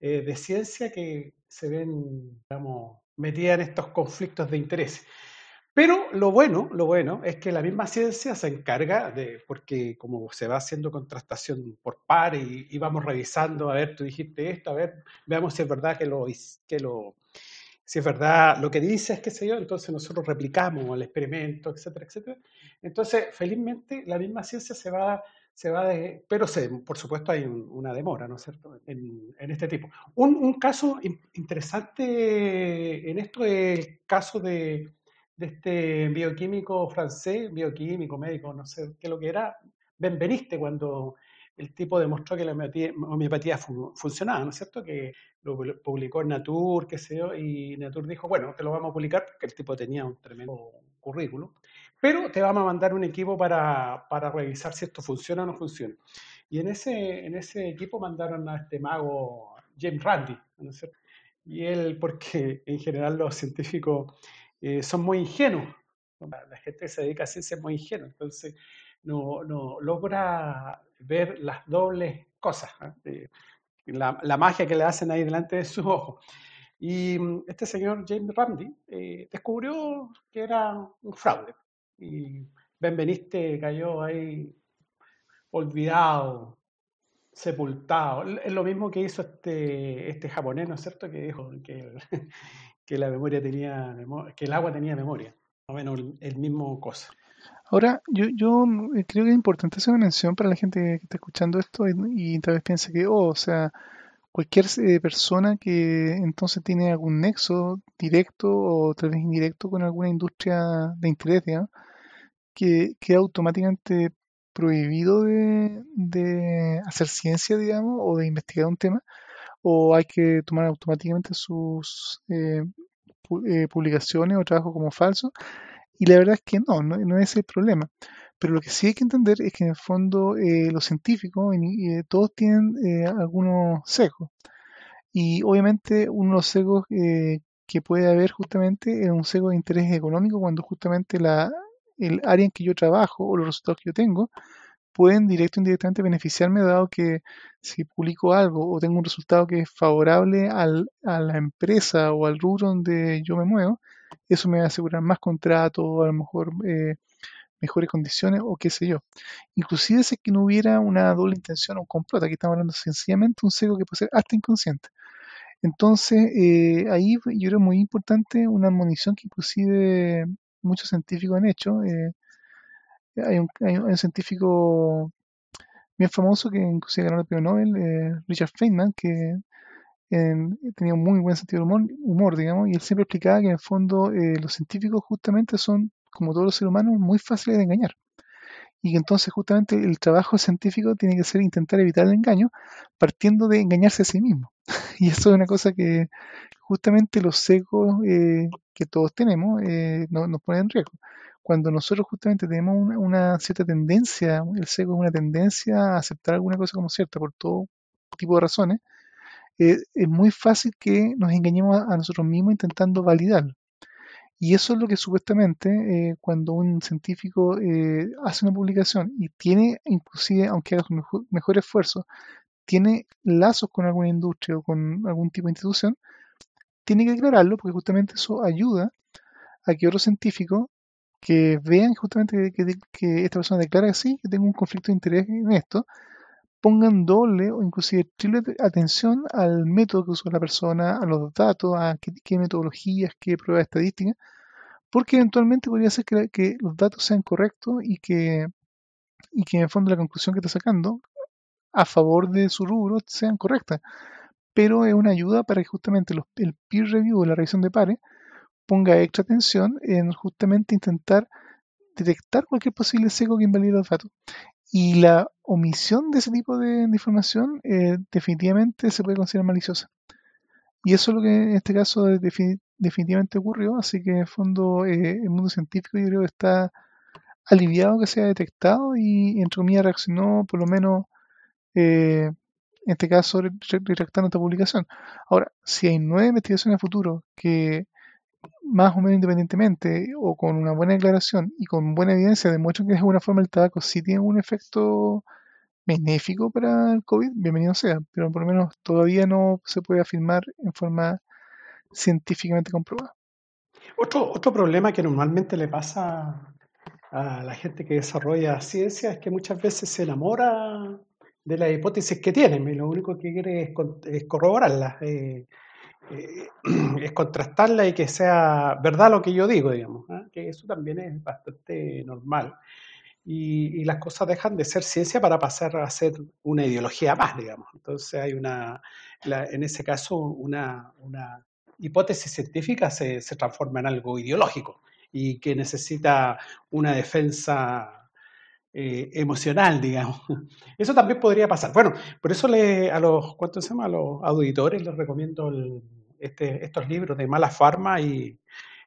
de ciencia que se ven, digamos, metidas en estos conflictos de interés. Pero lo bueno, lo bueno es que la misma ciencia se encarga de, porque como se va haciendo contrastación por pares y, vamos revisando, a ver, tú dijiste esto, a ver, veamos si es verdad que lo, que lo, si es verdad lo que dices, qué sé yo, entonces nosotros replicamos el experimento, etcétera, etcétera. Entonces, felizmente, la misma ciencia se va, se va de, pero se, por supuesto hay un- una demora, ¿no es cierto?, en, este tipo. Un, un caso in- interesante en esto es el caso de, de este bioquímico francés, bioquímico, médico, no sé qué lo que era, Benveniste, cuando el tipo demostró que la homeopatía, homeopatía fun- funcionaba, ¿no es cierto?, que lo pu- publicó en Nature, qué sé yo, y Nature dijo, bueno, te lo vamos a publicar porque el tipo tenía un tremendo currículum, pero te vamos a mandar un equipo para, para revisar si esto funciona o no funciona. Y en ese, en ese equipo mandaron a este mago James Randi, ¿no es cierto? Y él, porque en general los científicos eh, son muy ingenuos, la gente que se dedica a ciencia es muy ingenua, entonces no, no logra ver las dobles cosas. ¿ah? Eh, la, la magia que le hacen ahí delante de sus ojos. Y mm, este señor James Randi eh, descubrió que era un fraude. y Benveniste cayó ahí olvidado, sepultado. Es lo mismo que hizo este, este japonés, ¿no es cierto? Que dijo que, que la memoria tenía que el agua tenía memoria. o menos el, mismo cosa. Ahora, yo, yo eh, creo que es importante hacer una mención para la gente que está escuchando esto y, tal vez piense que, oh, o sea, cualquier eh, persona que entonces tiene algún nexo directo o tal vez indirecto con alguna industria de interés, digamos, que queda automáticamente prohibido de, hacer ciencia, digamos, o de investigar un tema, o hay que tomar automáticamente sus eh, eh, publicaciones o trabajos como falsos. Y la verdad es que no, no, es el problema. Pero lo que sí hay que entender es que en el fondo eh, los científicos todos tienen algunos sesgos. Y obviamente uno de los sesgos que puede haber justamente es un sesgo de interés económico cuando justamente la, el área en que yo trabajo o los resultados que yo tengo pueden directo o indirectamente beneficiarme dado que si publico algo o tengo un resultado que es favorable al, a la empresa o al rubro donde yo me muevo, eso me va a asegurar más contratos, o a lo mejor eh, mejores condiciones o qué sé yo. Inclusive si que no hubiera una doble intención o un complot, aquí estamos hablando sencillamente un sesgo que puede ser hasta inconsciente. Entonces, eh, ahí yo creo muy importante una admonición que inclusive muchos científicos han hecho. Eh, hay, un, hay, un, científico bien famoso que inclusive ganó el premio Nobel, eh, Richard Feynman, que tenía un muy buen sentido del humor, humor, digamos, y él siempre explicaba que en el fondo eh, los científicos justamente son, como todos los seres humanos, muy fáciles de engañar. Y que entonces justamente el trabajo científico tiene que ser intentar evitar el engaño, partiendo de engañarse a sí mismo. y eso es una cosa que justamente los secos eh, que todos tenemos eh, nos ponen en riesgo. Cuando nosotros justamente tenemos una, cierta tendencia, el seco es una tendencia a aceptar alguna cosa como cierta por todo tipo de razones, eh, es muy fácil que nos engañemos a, nosotros mismos intentando validarlo. Y eso es lo que supuestamente cuando un científico hace una publicación y tiene, inclusive, aunque haga su mejor, mejor, esfuerzo, tiene lazos con alguna industria o con algún tipo de institución, tiene que declararlo porque justamente eso ayuda a que otros científicos que vean justamente que, esta persona declara que sí, que tengo un conflicto de interés en esto, pongan doble o inclusive triple atención al método que usó la persona, a los datos, a qué, metodologías, qué pruebas estadísticas, porque eventualmente podría ser que, los datos sean correctos y que, y que en el fondo la conclusión que está sacando a favor de su rubro sean correctas. Pero es una ayuda para que justamente el peer review la revisión de pares ponga extra atención en justamente intentar detectar cualquier posible seco que invalide los datos. Y la omisión de ese tipo de, información eh, definitivamente se puede considerar maliciosa. Y eso es lo que en este caso definitivamente ocurrió, así que en el fondo eh, el mundo científico yo creo que está aliviado que se haya detectado y entre comillas reaccionó por lo menos eh, en este caso retractando esta publicación. Ahora, si hay nueve investigaciones a futuro que más o menos independientemente o con una buena declaración y con buena evidencia demuestran que de alguna forma el tabaco sí tiene un efecto benéfico para el COVID, bienvenido sea, pero por lo menos todavía no se puede afirmar en forma científicamente comprobada. Otro, otro problema que normalmente le pasa a la gente que desarrolla ciencia es que muchas veces se enamora de las hipótesis que tienen y lo único que quiere es, corroborarlas, eh, eh, es contrastarlas y que sea verdad lo que yo digo, digamos, ¿ah? que eso también es bastante normal. Y, las cosas dejan de ser ciencia para pasar a ser una ideología más, digamos. Entonces hay una, en ese caso, una, una hipótesis científica se, se transforma en algo ideológico y que necesita una defensa eh, emocional, digamos. Eso también podría pasar. Bueno, por eso le, a los, ¿cuántos se llama? A los auditores les recomiendo este, estos libros de Mala Farma y,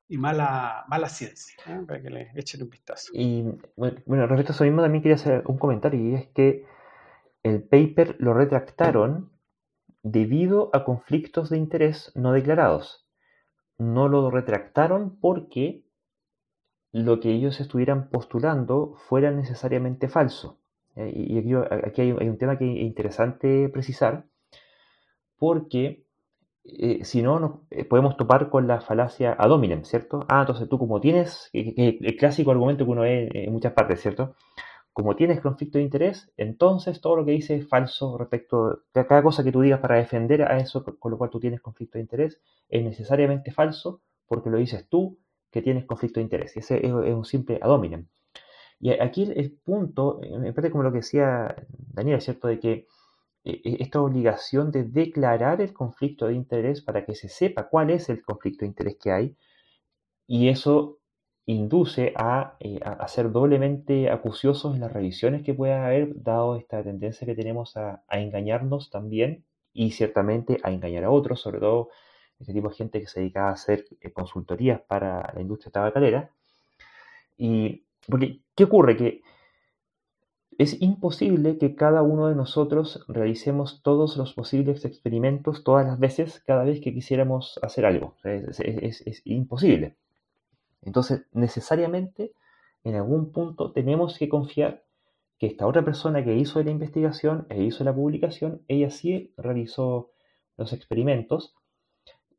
mala, mala Ciencia, ¿eh? para que le echen un vistazo. Y bueno, respecto a eso mismo también quería hacer un comentario y es que el paper lo retractaron debido a conflictos de interés no declarados. No lo retractaron porque lo que ellos estuvieran postulando fuera necesariamente falso. Y aquí, hay, un tema que es interesante precisar, porque eh, si no, nos, eh, podemos topar con la falacia ad hominem, ¿cierto? Ah, entonces tú como tienes, el clásico argumento que uno ve en muchas partes, ¿cierto? Como tienes conflicto de interés, entonces todo lo que dices es falso respecto a cada cosa que tú digas para defender a eso con lo cual tú tienes conflicto de interés es necesariamente falso porque lo dices tú que tienes conflicto de interés. Ese es, un simple ad hominem. Y aquí el, punto, en parte como lo que decía Daniel, ¿cierto? De que eh, eh, esta obligación de declarar el conflicto de interés para que se sepa cuál es el conflicto de interés que hay, y eso induce a, eh, ser doblemente acuciosos en las revisiones que puedan haber, dado esta tendencia que tenemos a, engañarnos también y ciertamente a engañar a otros, sobre todo este tipo de gente que se dedica a hacer consultorías para la industria tabacalera. Y porque, ¿qué ocurre? Que es imposible que cada uno de nosotros realicemos todos los posibles experimentos todas las veces, cada vez que quisiéramos hacer algo. Es, imposible. Entonces, necesariamente, en algún punto tenemos que confiar que esta otra persona que hizo la investigación e hizo la publicación, ella sí realizó los experimentos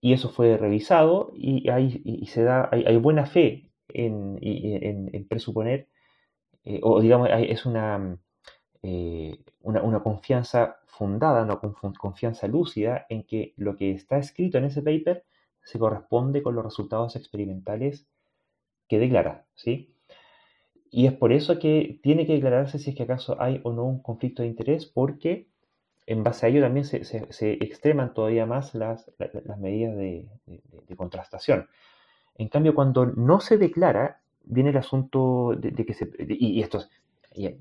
y eso fue revisado y, hay, se da, hay, buena fe en, en presuponer eh, o digamos, es una, eh, una, una, confianza fundada, una confianza lúcida en que lo que está escrito en ese paper se corresponde con los resultados experimentales que declara, ¿sí? Y es por eso que tiene que declararse si es que acaso hay o no un conflicto de interés, porque en base a ello también se, se, extreman todavía más las, las, medidas de, de, contrastación. En cambio, cuando no se declara, viene el asunto de, que se... Y, esto eh,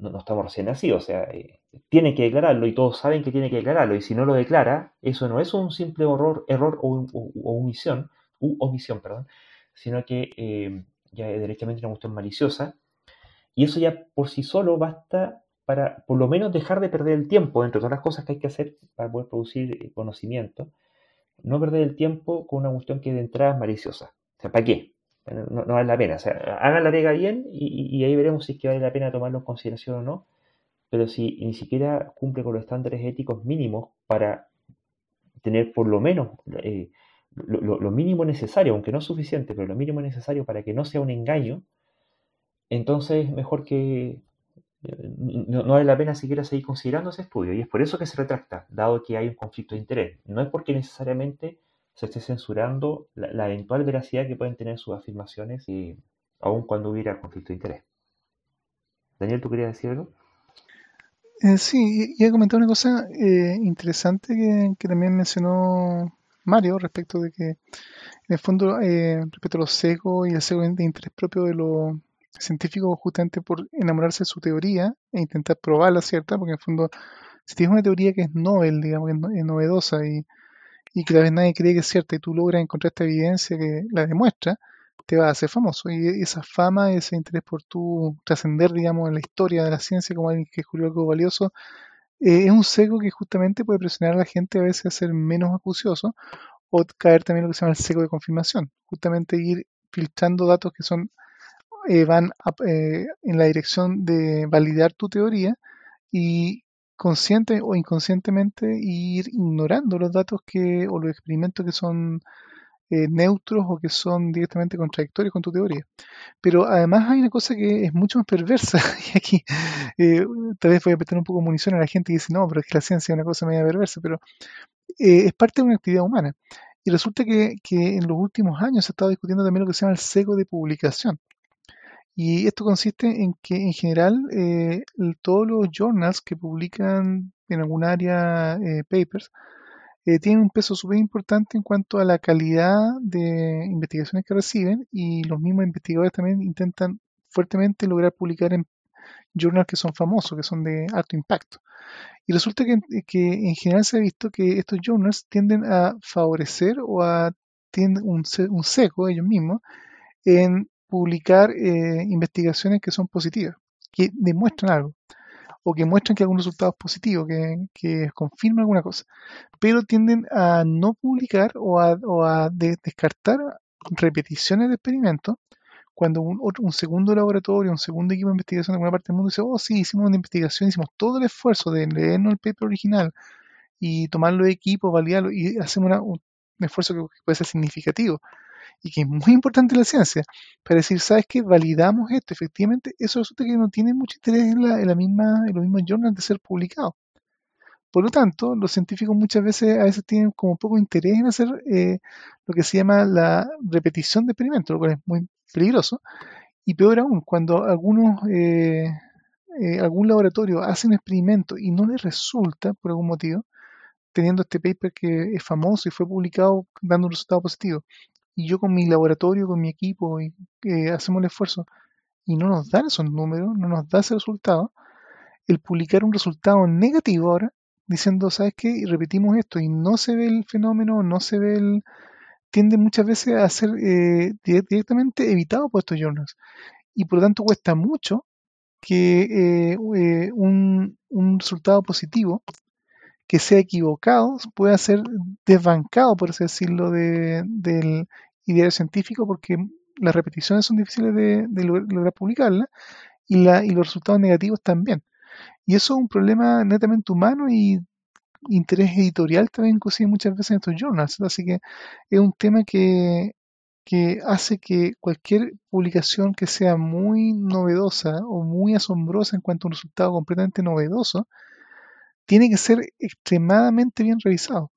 no, estamos recién nacidos, o sea, eh, tiene que declararlo y todos saben que tiene que declararlo y si no lo declara, eso no es un simple error, error o, omisión, u omisión, perdón, sino que eh, ya es derechamente una cuestión maliciosa y eso ya por sí solo basta para por lo menos dejar de perder el tiempo, entre todas las cosas que hay que hacer para poder producir conocimiento, no perder el tiempo con una cuestión que de entrada es maliciosa. O sea, ¿para qué? No, vale la pena. O sea, hagan la pega bien y, ahí veremos si es que vale la pena tomarlo en consideración o no. Pero si ni siquiera cumple con los estándares éticos mínimos para tener por lo menos eh, lo, mínimo necesario, aunque no suficiente, pero lo mínimo necesario para que no sea un engaño, entonces mejor que eh, no, no, vale la pena siquiera seguir considerando ese estudio. Y es por eso que se retracta, dado que hay un conflicto de interés. No es porque necesariamente se esté censurando la, eventual veracidad que pueden tener sus afirmaciones y aun cuando hubiera conflicto de interés. Daniel, ¿tú querías decir algo? Eh, sí, y he comentado una cosa eh, interesante que, también mencionó Mario respecto de que, en el fondo, eh, respecto a los sesgos y el sesgo de interés propio de los científicos, justamente por enamorarse de su teoría e intentar probarla, ¿cierta? Porque en el fondo, si tienes una teoría que es novel, digamos, que es novedosa y y que tal vez nadie cree que es cierta y tú logras encontrar esta evidencia que la demuestra, te va a hacer famoso. Y esa fama, ese interés por tu trascender, digamos, en la historia de la ciencia como alguien que descubrió algo valioso, eh, es un seco que justamente puede presionar a la gente a veces a ser menos acucioso o caer también lo que se llama el seco de confirmación. Justamente ir filtrando datos que son eh, van eh, en la dirección de validar tu teoría y consciente o inconscientemente ir ignorando los datos que o los experimentos que son eh, neutros o que son directamente contradictorios con tu teoría. Pero además hay una cosa que es mucho más perversa, y aquí eh, tal vez voy a meter un poco de munición a la gente y dice, no, pero es que la ciencia es una cosa media perversa, pero eh, es parte de una actividad humana. Y resulta que, que, en los últimos años se ha estado discutiendo también lo que se llama el sesgo de publicación. Y esto consiste en que en general eh, todos los journals que publican en algún área eh, papers eh, tienen un peso súper importante en cuanto a la calidad de investigaciones que reciben y los mismos investigadores también intentan fuertemente lograr publicar en journals que son famosos, que son de alto impacto. Y resulta que, en general se ha visto que estos journals tienden a favorecer o a tienen un, un seco ellos mismos en publicar eh, investigaciones que son positivas, que demuestran algo, o que muestran que algún resultado es positivo, que, confirma alguna cosa, pero tienden a no publicar o a, descartar repeticiones de experimentos cuando un, un, segundo laboratorio, un segundo equipo de investigación de alguna parte del mundo dice, oh sí, hicimos una investigación, hicimos todo el esfuerzo de leernos el paper original y tomar los equipos, validarlos y hacemos una- un esfuerzo que puede ser significativo y que es muy importante la ciencia para decir, ¿sabes qué? Validamos esto, efectivamente, eso resulta que no tiene mucho interés en, la, en la misma, en los mismos journals de ser publicado. Por lo tanto, los científicos muchas veces a veces tienen como poco interés en hacer eh, lo que se llama la repetición de experimentos, lo cual es muy peligroso. Y peor aún, cuando algunos, eh, eh, algún laboratorio hace un experimento y no le resulta por algún motivo, teniendo este paper que es famoso y fue publicado dando un resultado positivo, y yo con mi laboratorio, con mi equipo, y, eh, hacemos el esfuerzo y no nos dan esos números, no nos da ese resultado, el publicar un resultado negativo ahora, diciendo, ¿sabes qué? Repetimos esto y no se ve el fenómeno, no se ve el... tiende muchas veces a ser eh, di- directamente evitado por estos journals. Y por lo tanto cuesta mucho que eh, eh, un, un resultado positivo que sea equivocado pueda ser desbancado, por así decirlo, de- del ideal científico, porque las repeticiones son difíciles de, lograr publicarlas y, la, y los resultados negativos también. Y eso es un problema netamente humano y interés editorial también inclusive muchas veces en estos journals. Así que es un tema que, que hace que cualquier publicación que sea muy novedosa o muy asombrosa en cuanto a un resultado completamente novedoso, tiene que ser extremadamente bien revisado.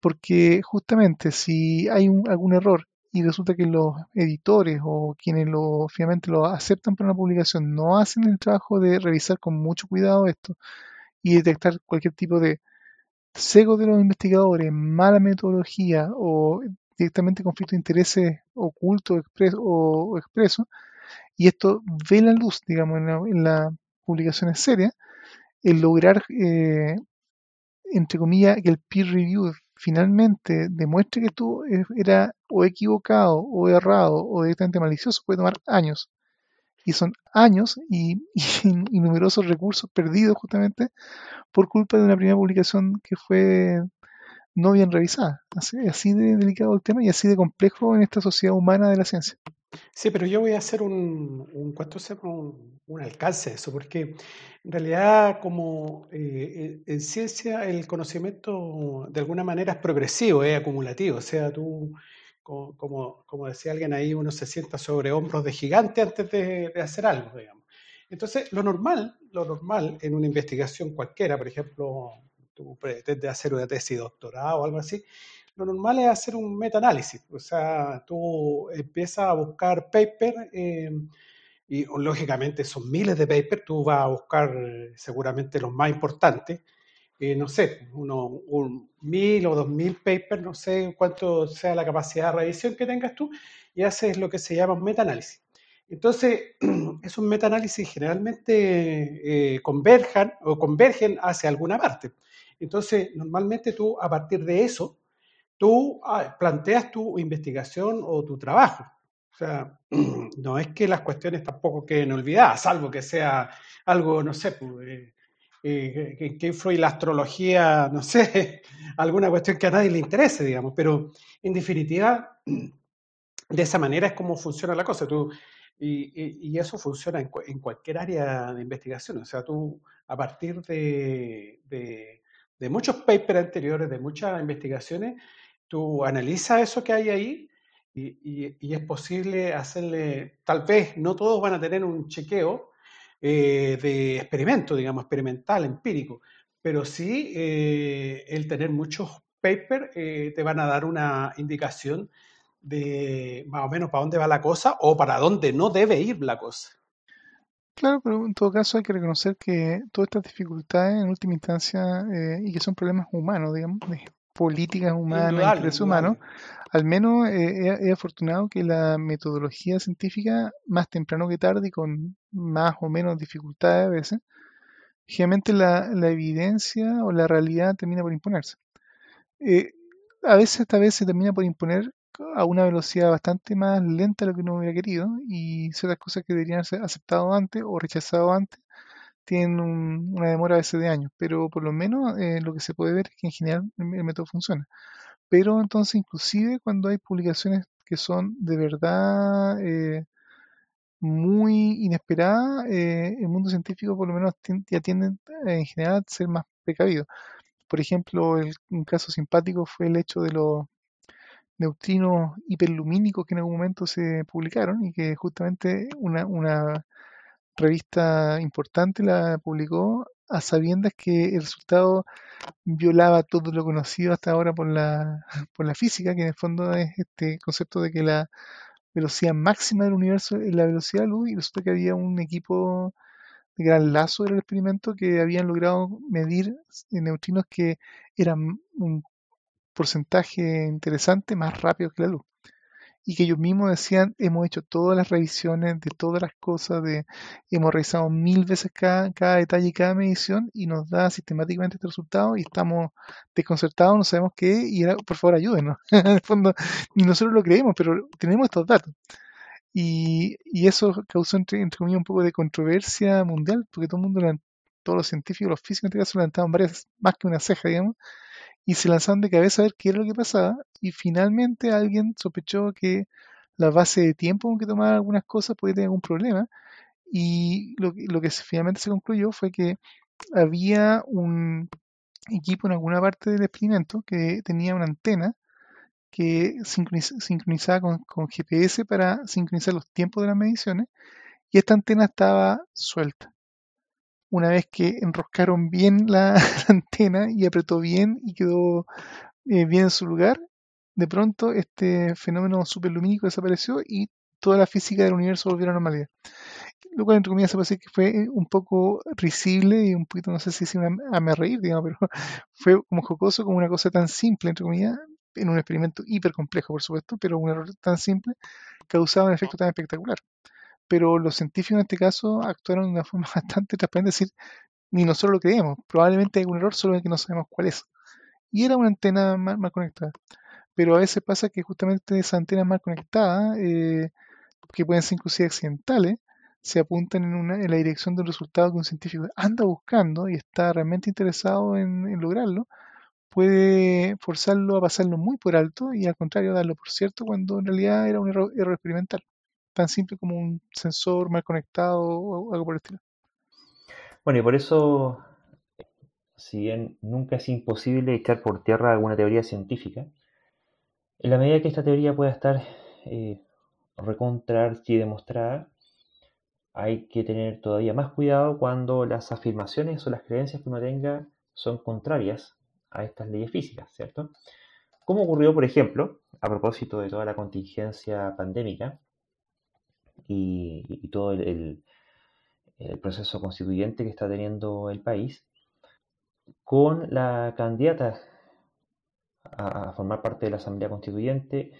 Porque justamente si hay un- algún error y resulta que los editores o quienes lo, finalmente lo aceptan para una publicación no hacen el trabajo de revisar con mucho cuidado esto y detectar cualquier tipo de cego de los investigadores, mala metodología o directamente conflicto de intereses oculto expres- o, o expreso, y esto ve la luz, digamos, en, la- en las publicaciones serias, el lograr, eh, entre comillas, que el peer review finalmente demuestre que tú eh, era o equivocado o errado o directamente malicioso puede tomar años. Y son años y, numerosos recursos perdidos justamente por culpa de una primera publicación que fue no bien revisada. Así de delicado el tema y así de complejo en esta sociedad humana de la ciencia. Sí, pero yo voy a hacer un, un, un, alcance de eso, porque en realidad como eh, en en ciencia el conocimiento de alguna manera es progresivo, es acumulativo, o sea, tú, co- como, como decía alguien ahí, uno se sienta sobre hombros de gigante antes de, hacer algo, digamos. Entonces, lo normal, lo normal en una investigación cualquiera, por ejemplo, tú pretendes hacer una tesis doctorado o algo así, lo normal es hacer un metaanálisis, o sea, tú empiezas a buscar paper eh, y lógicamente son miles de papers, tú vas a buscar seguramente los más importantes, eh, no sé, uno, un mil o dos mil papers, no sé cuánto sea la capacidad de revisión que tengas tú, y haces lo que se llama un metaanálisis. Entonces, esos metaanálisis generalmente eh, converjan o convergen hacia alguna parte. Entonces, normalmente tú a partir de eso, tú ah, planteas tu investigación o tu trabajo. O sea, no es que las cuestiones tampoco queden olvidadas, salvo que sea algo, no sé, pues, eh, eh, que, que influye la astrología, no sé, alguna cuestión que a nadie le interese, digamos, pero en definitiva, de esa manera es como funciona la cosa. Tú, y, eso funciona en, cu- en cualquier área de investigación. O sea, tú a partir de- de muchos papers anteriores, de muchas investigaciones, tú analizas eso que hay ahí y, es posible hacerle, tal vez no todos van a tener un chequeo eh, de experimento, digamos, experimental, empírico, pero sí eh, el tener muchos papers eh, te van a dar una indicación de más o menos para dónde va la cosa o para dónde no debe ir la cosa. Claro, pero en todo caso hay que reconocer que todas estas dificultades en última instancia eh, y que son problemas humanos, digamos, de políticas humanas, Indudable, humanos, al menos eh, es, es afortunado que la metodología científica, más temprano que tarde y con más o menos dificultades a veces, generalmente la, la evidencia o la realidad termina por imponerse. Eh, a veces esta vez se termina por imponer a una velocidad bastante más lenta de lo que uno hubiera querido y ciertas cosas que deberían ser aceptado antes o rechazado antes tienen un- una demora a veces de años, pero por lo menos eh, lo que se puede ver es que en general el, método funciona. Pero entonces inclusive cuando hay publicaciones que son de verdad eh, muy inesperadas, eh, el mundo científico por lo menos ya tiende eh, en general a ser más precavido. por ejemplo, un caso simpático fue el hecho de los neutrinos hiperlumínicos que en algún momento se publicaron y que justamente una revista importante la publicó a sabiendas que el resultado violaba todo lo conocido hasta ahora por la, por la física, que en el fondo es este concepto de que la velocidad máxima del universo es la velocidad de luz y resulta que había un equipo de gran lazo del experimento que habían logrado medir neutrinos que eran un porcentaje interesante más rápido que la luz y que ellos mismos decían, hemos hecho todas las revisiones de todas las cosas, de, hemos revisado mil veces cada, cada detalle y cada medición y nos da sistemáticamente este resultado y estamos desconcertados, no sabemos qué, y era, por favor ayúdenos. en el fondo, ni nosotros lo creemos, pero tenemos estos datos. Y, y eso causó, entre, entre comillas, un poco de controversia mundial, porque todo el mundo, todos los científicos, los físicos en este caso, levantaban varias, más que una ceja, digamos, y se lanzaron de cabeza a ver qué era lo que pasaba y finalmente alguien sospechó que la base de tiempo con que tomaba algunas cosas podía tener algún problema y lo, lo que finalmente se concluyó fue que había un equipo en alguna parte del experimento que tenía una antena que sincronizaba con, con, GPS para sincronizar los tiempos de las mediciones y esta antena estaba suelta una vez que enroscaron bien la, antena y apretó bien y quedó eh, bien en su lugar, de pronto este fenómeno superlumínico desapareció y toda la física del universo volvió a la normalidad. Lo cual, entre comillas, se puede decir que fue eh, un poco risible y un poquito, no sé si se a me reír, digamos, pero fue como jocoso, como una cosa tan simple, entre comillas, en un experimento hiper complejo, por supuesto, pero un error tan simple causaba un efecto tan espectacular pero los científicos en este caso actuaron de una forma bastante transparente, es decir, ni nosotros lo creemos, probablemente hay un error solo que no sabemos cuál es. Y era una antena mal, conectada. Pero a veces pasa que justamente esas antenas mal conectadas, eh, que pueden ser inclusive accidentales, se apuntan en, una, en la dirección del resultado que un científico anda buscando y está realmente interesado en, lograrlo, puede forzarlo a pasarlo muy por alto y al contrario darlo por cierto cuando en realidad era un error experimental tan simple como un sensor mal conectado o algo por el estilo. Bueno, y por eso, si bien nunca es imposible echar por tierra alguna teoría científica, en la medida que esta teoría pueda estar eh, recontra y demostrada, hay que tener todavía más cuidado cuando las afirmaciones o las creencias que uno tenga son contrarias a estas leyes físicas, ¿cierto? Como ocurrió, por ejemplo, a propósito de toda la contingencia pandémica, y, todo el, proceso constituyente que está teniendo el país, con la candidata a, formar parte de la Asamblea Constituyente,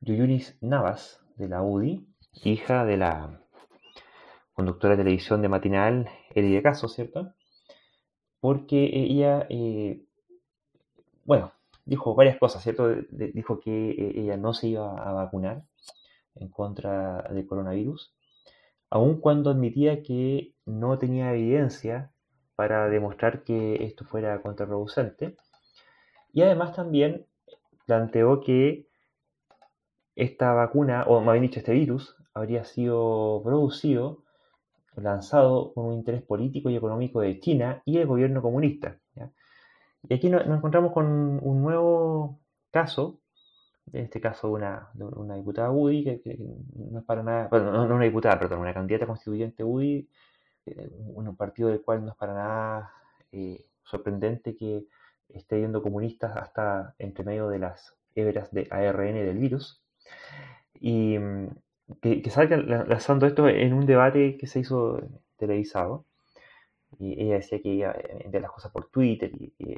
Yuyunis Navas, de la UDI, hija de la conductora de televisión de matinal Eli de Caso, ¿cierto? Porque ella, eh, bueno, dijo varias cosas, ¿cierto? Dijo que eh, ella no se iba a vacunar, en contra del coronavirus, aun cuando admitía que no tenía evidencia para demostrar que esto fuera contraproducente. Y además también planteó que esta vacuna, o más bien dicho, este virus, habría sido producido, lanzado con un interés político y económico de China y el gobierno comunista. Y aquí nos encontramos con un nuevo caso en este caso una, una diputada UDI, que, no es para nada, bueno, no, una diputada, perdón, una candidata constituyente UDI, eh, un partido del cual no es para nada eh, sorprendente que esté yendo comunistas hasta entre medio de las hebras de ARN del virus, y mm, que, que salga lanzando esto en un debate que se hizo televisado, y ella decía que ella de las cosas por Twitter y, y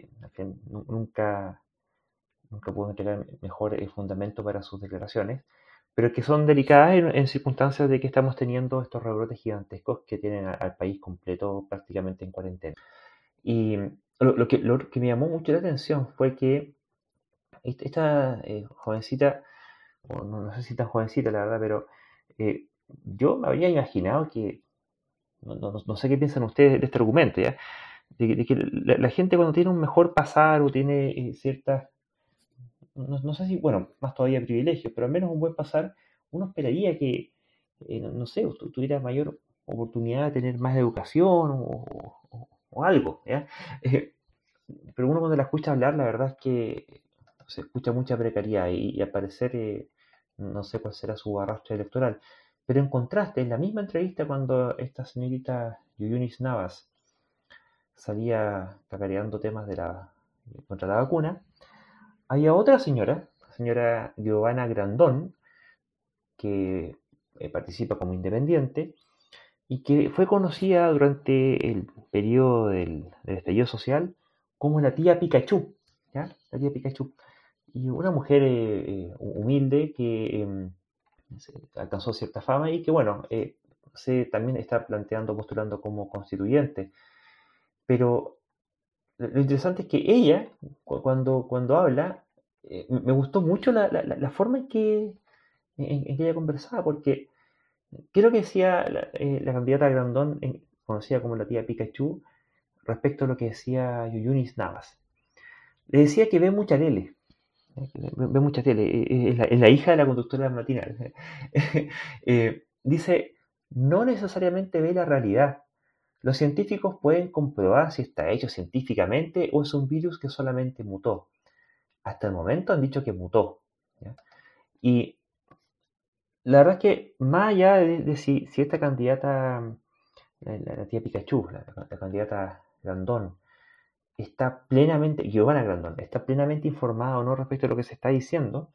nunca nunca pudo entregar mejor el fundamento para sus declaraciones, pero que son delicadas en, circunstancias de que estamos teniendo estos rebrotes gigantescos que tienen al país completo prácticamente en cuarentena. Y lo, que, lo que me llamó mucho la atención fue que esta eh, jovencita, no, sé si tan jovencita la verdad, pero eh, yo me habría imaginado que, no, sé qué piensan ustedes de este argumento, ¿ya? De, que la, gente cuando tiene un mejor pasar o tiene eh, ciertas no, sé si, bueno, más todavía privilegios, pero al menos un buen pasar, uno esperaría que, eh, no, sé, tuviera mayor oportunidad de tener más educación o, algo, ¿ya? Eh, pero uno cuando la escucha hablar, la verdad es que se escucha mucha precariedad y, y al parecer eh, no sé cuál será su arrastre electoral. Pero en contraste, en la misma entrevista cuando esta señorita Yuyunis Navas salía cacareando temas de la, contra la vacuna, había otra señora, la señora Giovanna Grandón, que eh, participa como independiente y que fue conocida durante el periodo del, estallido social como la tía Pikachu, ¿ya? La tía Pikachu. Y una mujer eh, eh, humilde que em, alcanzó cierta fama y que, bueno, se también está planteando, postulando como constituyente. Pero lo interesante es que ella, cuando, cuando habla, me gustó mucho la, la forma en que, en, que ella conversaba, porque creo que decía la, eh, candidata Grandón, conocida como la tía Pikachu, respecto a lo que decía Yuyunis Navas. Le decía que ve mucha tele, eh, ve, mucha tele, eh, es la, hija de la conductora matinal. dice, no necesariamente ve la realidad. Los científicos pueden comprobar si está hecho científicamente o es un virus que solamente mutó. Hasta el momento han dicho que mutó. Y la verdad es que más allá de, si, esta candidata, la, tía Pikachu, la, candidata Grandón, está plenamente, Giovanna Grandón, está plenamente informada o no respecto a lo que se está diciendo,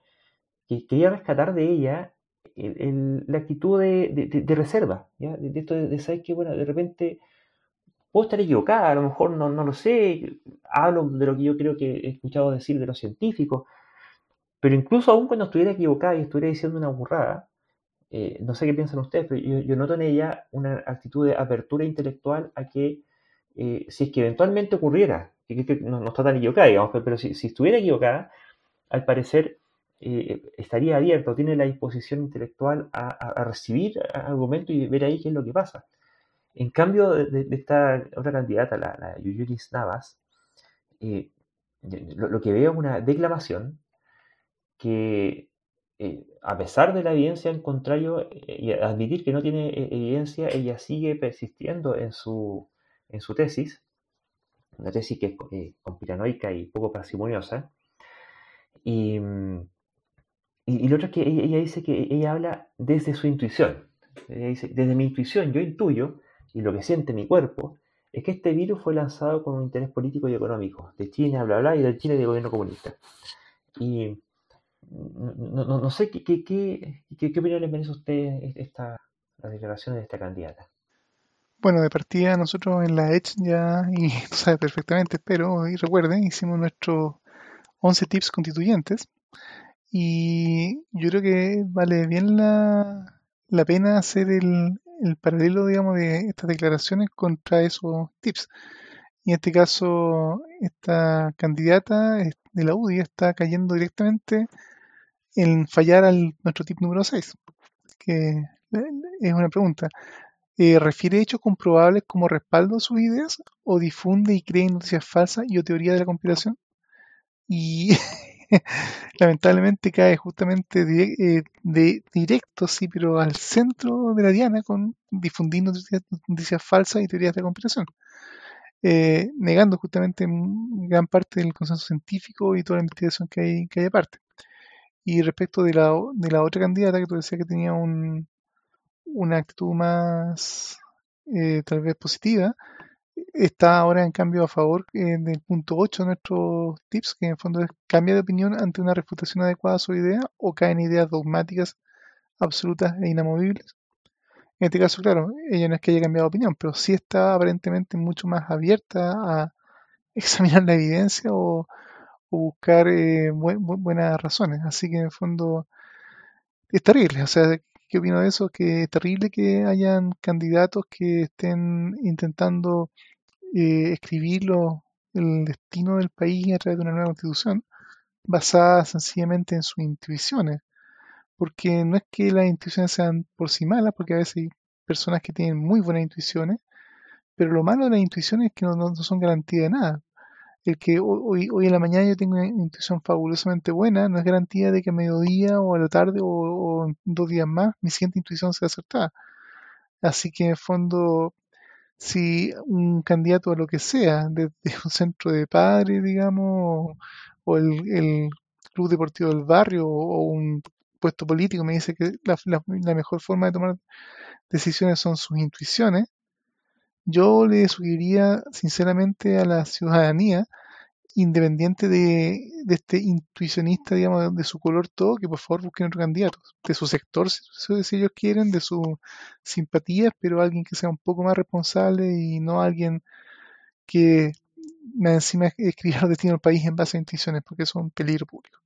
que quería rescatar de ella la actitud de, reserva, De, esto de, saber que, bueno, de repente puedo estar equivocada, a lo mejor no, no lo sé, hablo de lo que yo creo que he escuchado decir de los científicos, pero incluso aún cuando estuviera equivocada y estuviera diciendo una burrada, eh, no sé qué piensan ustedes, pero yo, noto en ella una actitud de apertura intelectual a que eh, si es que eventualmente ocurriera, que, no, está tan equivocada, digamos, pero, si, estuviera equivocada, al parecer eh, estaría abierto, tiene la disposición intelectual a, recibir argumentos y ver ahí qué es lo que pasa. En cambio de, esta otra candidata, la, la Navas, lo, lo, que veo es una declamación que eh, a pesar de la evidencia en contrario eh, y admitir que no tiene eh, evidencia, ella sigue persistiendo en su, en su tesis, una tesis que es conspiranoica y poco parsimoniosa. Y, mm, y, lo otro es que ella, dice que ella habla desde su intuición. Desde mi intuición yo intuyo, y lo que siente mi cuerpo, es que este virus fue lanzado con un interés político y económico, de China, bla, bla, y del Chile de gobierno comunista. Y no, no, no sé qué, qué, qué, qué, opinión les merece a usted esta, las declaraciones de esta candidata. Bueno, de partida nosotros en la Edge ya, y tú sabes perfectamente, pero y recuerden, hicimos nuestros 11 tips constituyentes y yo creo que vale bien la, la pena hacer el, el paralelo, digamos, de estas declaraciones contra esos tips. Y en este caso, esta candidata de la UDI está cayendo directamente en fallar al nuestro tip número 6, que es una pregunta. Eh, ¿Refiere hechos comprobables como respaldo a sus ideas o difunde y cree noticias falsas y o teoría de la conspiración? Y lamentablemente cae justamente eh, de directo, sí, pero al centro de la diana con difundiendo noticias, falsas y teorías de conspiración. Eh, negando justamente gran parte del consenso científico y toda la investigación que hay, que hay aparte. Y respecto de la, de la otra candidata que tú decías que tenía un, una actitud más eh, tal vez positiva, está ahora en cambio a favor eh, del punto 8 de nuestros tips, que en el fondo es cambia de opinión ante una refutación adecuada a su idea o caen ideas dogmáticas absolutas e inamovibles. En este caso, claro, ella no es que haya cambiado de opinión, pero sí está aparentemente mucho más abierta a examinar la evidencia o, buscar eh, buenas razones. Así que en el fondo es terrible. O sea, ¿qué opino de eso? Que es terrible que hayan candidatos que estén intentando eh, escribir el destino del país a través de una nueva constitución basada sencillamente en sus intuiciones. Porque no es que las intuiciones sean por sí malas, porque a veces hay personas que tienen muy buenas intuiciones, pero lo malo de las intuiciones es que no son garantía de nada el que hoy, hoy en la mañana yo tengo una intuición fabulosamente buena no es garantía de que a mediodía o a la tarde o, dos días más mi siguiente intuición sea acertada. Así que en el fondo si un candidato a lo que sea, desde un centro de padres, digamos, o el, el club deportivo del barrio, o un puesto político, me dice que la mejor forma de tomar decisiones son sus intuiciones, yo le sugeriría sinceramente a la ciudadanía, independiente de, este intuicionista, digamos, de su color todo, que por favor busquen otro candidato, de su sector, si, ellos quieren, de sus simpatías, pero alguien que sea un poco más responsable y no alguien que me encima escriba los destinos del país en base a intuiciones, porque eso es un peligro público.